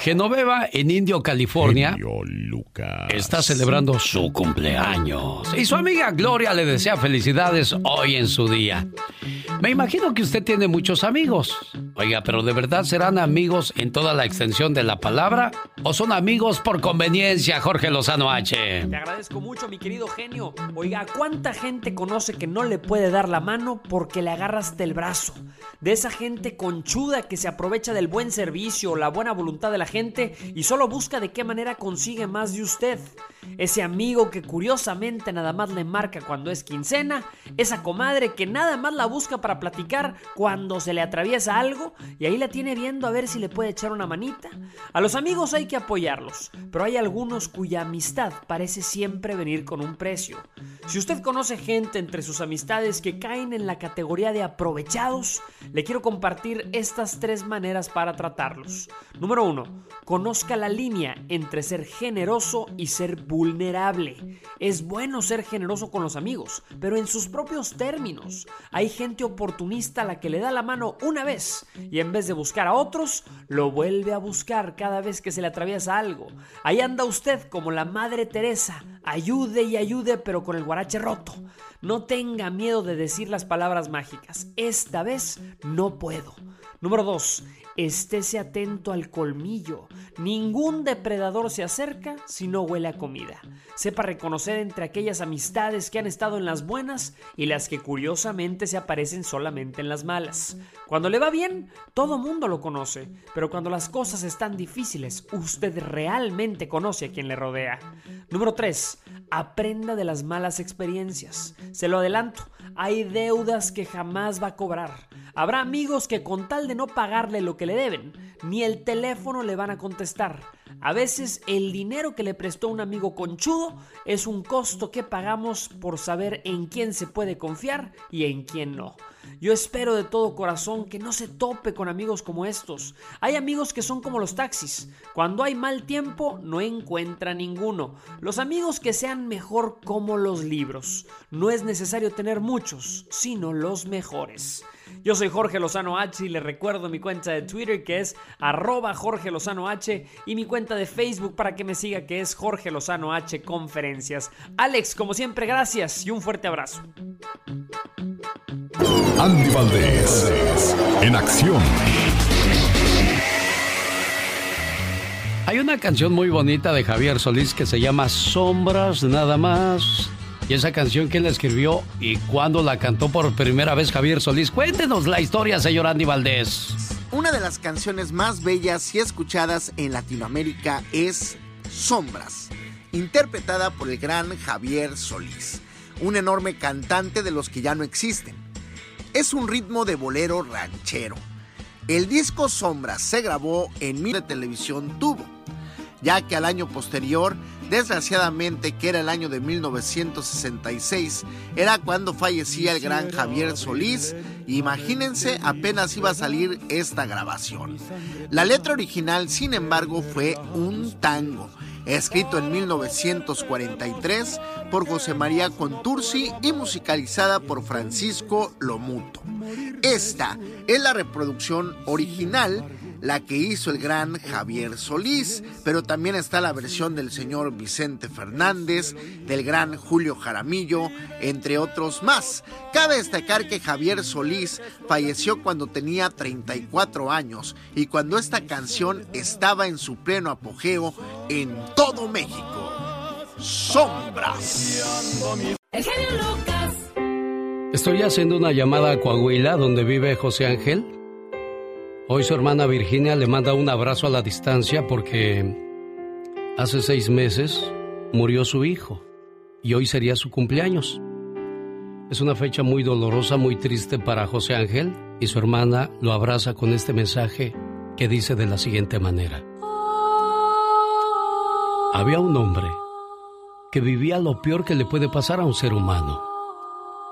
Genoveva, en Indio, California, está celebrando su cumpleaños. Y su amiga Gloria le desea felicidades hoy en su día. Me imagino que usted tiene muchos amigos. Oiga, pero ¿de verdad serán amigos en toda la extensión de la palabra? ¿O son amigos por conveniencia, Jorge Lozano H? Te agradezco mucho, mi querido genio. Oiga, ¿cuánta gente conoce que no le puede dar la mano porque le agarraste el brazo? De esa gente conchuda que se aprovecha del buen servicio, la buena voluntad de la gente y solo busca de qué manera consigue más de usted. Ese amigo que curiosamente nada más le marca cuando es quincena, esa comadre que nada más la busca para platicar cuando se le atraviesa algo y ahí la tiene viendo a ver si le puede echar una manita. A los amigos hay que apoyarlos, pero hay algunos cuya amistad parece siempre venir con un precio. Si usted conoce gente entre sus amistades que caen en la categoría de aprovechados, le quiero compartir estas tres maneras para tratarlos. Número uno, conozca la línea entre ser generoso y ser vulnerable. Es bueno ser generoso con los amigos, pero en sus propios términos. Hay gente oportunista a la que le da la mano una vez y en vez de buscar a otros, lo vuelve a buscar cada vez que se le atraviesa algo. Ahí anda usted como la Madre Teresa, ayude y ayude pero con el guarache roto. No tenga miedo de decir las palabras mágicas. Esta vez no puedo. Número 2. Estése atento al colmillo. Ningún depredador se acerca si no huele a comida. Sepa reconocer entre aquellas amistades que han estado en las buenas y las que curiosamente se aparecen solamente en las malas. Cuando le va bien, todo mundo lo conoce, pero cuando las cosas están difíciles, usted realmente conoce a quien le rodea. Número 3. Aprenda de las malas experiencias. Se lo adelanto, hay deudas que jamás va a cobrar. Habrá amigos que con tal de no pagarle lo que le deben, ni el teléfono le van a contestar. A veces el dinero que le prestó un amigo conchudo es un costo que pagamos por saber en quién se puede confiar y en quién no. Yo espero de todo corazón que no se tope con amigos como estos. Hay amigos que son como los taxis. Cuando hay mal tiempo no encuentra ninguno. Los amigos que sean mejor como los libros. No es necesario tener muchos, sino los mejores. Yo soy Jorge Lozano H y les recuerdo mi cuenta de Twitter que es arroba Jorge Lozano H y mi cuenta de Facebook para que me siga que es Jorge Lozano H Conferencias. Alex, como siempre, gracias y un fuerte abrazo. Andy Valdés. En acción. Hay una canción muy bonita de Javier Solís que se llama Sombras nada más. Y esa canción, ¿quién la escribió y cuándo la cantó por primera vez Javier Solís? Cuéntenos la historia, señor Andy Valdés. Una de las canciones más bellas y escuchadas en Latinoamérica es Sombras, interpretada por el gran Javier Solís, un enorme cantante de los que ya no existen. Es un ritmo de bolero ranchero. El disco Sombras se grabó en de televisión tuvo, ya que al año posterior, desgraciadamente que era el año de 1966, era cuando fallecía el gran Javier Solís. Imagínense, apenas iba a salir esta grabación. La letra original, sin embargo, fue un tango escrito en 1943 por José María Contursi y musicalizada por Francisco Lomuto. Esta es la reproducción original, la que hizo el gran Javier Solís, pero también está la versión del señor Vicente Fernández, del gran Julio Jaramillo, entre otros más. Cabe destacar que Javier Solís falleció cuando tenía 34 años y cuando esta canción estaba en su pleno apogeo en todo México. Sombras. Estoy haciendo una llamada a Coahuila, donde vive José Ángel. Hoy su hermana Virginia le manda un abrazo a la distancia porque hace seis meses murió su hijo y hoy sería su cumpleaños. Es una fecha muy dolorosa, muy triste para José Ángel y su hermana lo abraza con este mensaje que dice de la siguiente manera. Había un hombre que vivía lo peor que le puede pasar a un ser humano.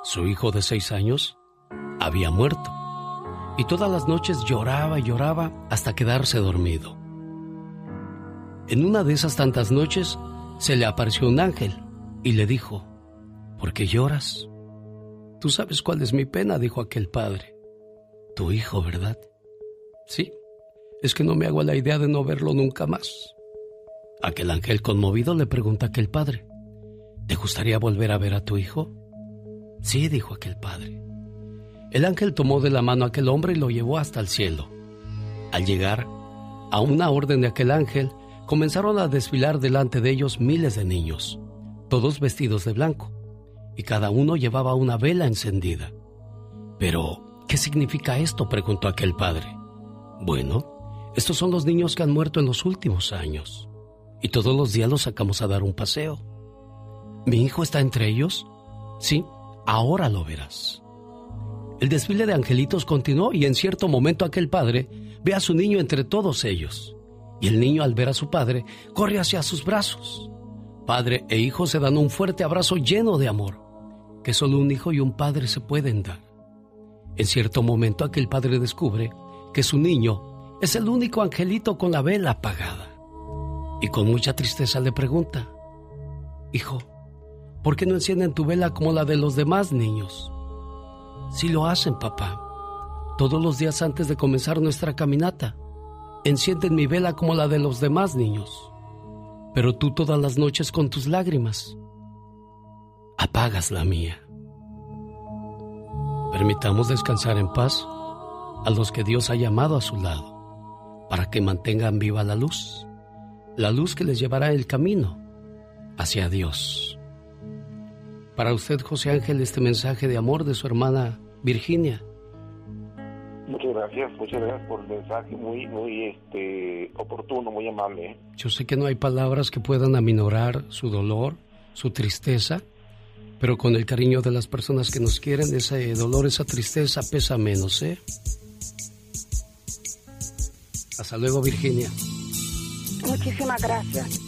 Su hijo de seis años había muerto y todas las noches lloraba y lloraba hasta quedarse dormido. En una de esas tantas noches se le apareció un ángel y le dijo, ¿por qué lloras? Tú sabes cuál es mi pena, dijo aquel padre. Tu hijo, ¿verdad? Sí, es que no me hago la idea de no verlo nunca más. Aquel ángel conmovido le pregunta a aquel padre, ¿te gustaría volver a ver a tu hijo? Sí, dijo aquel padre. El ángel tomó de la mano a aquel hombre y lo llevó hasta el cielo. Al llegar, a una orden de aquel ángel, comenzaron a desfilar delante de ellos miles de niños, todos vestidos de blanco, y cada uno llevaba una vela encendida. Pero, ¿qué significa esto? preguntó aquel padre. Bueno, estos son los niños que han muerto en los últimos años, y todos los días los sacamos a dar un paseo. ¿Mi hijo está entre ellos? Sí, ahora lo verás. El desfile de angelitos continuó y en cierto momento aquel padre ve a su niño entre todos ellos. Y el niño al ver a su padre corre hacia sus brazos. Padre e hijo se dan un fuerte abrazo lleno de amor, que solo un hijo y un padre se pueden dar. En cierto momento aquel padre descubre que su niño es el único angelito con la vela apagada. Y con mucha tristeza le pregunta, Hijo, ¿por qué no encienden tu vela como la de los demás niños? Si lo hacen, papá. Todos los días antes de comenzar nuestra caminata, encienden mi vela como la de los demás niños. Pero tú todas las noches con tus lágrimas apagas la mía. Permitamos descansar en paz a los que Dios ha llamado a su lado, para que mantengan viva la luz, la luz que les llevará el camino hacia Dios. Para usted, José Ángel, este mensaje de amor de su hermana Virginia. Muchas gracias, muchas gracias por el mensaje muy, muy este, oportuno, muy amable. Yo sé que no hay palabras que puedan aminorar su dolor, su tristeza, pero con el cariño de las personas que nos quieren, ese dolor, esa tristeza pesa menos, ¿eh? Hasta luego, Virginia. Muchísimas gracias.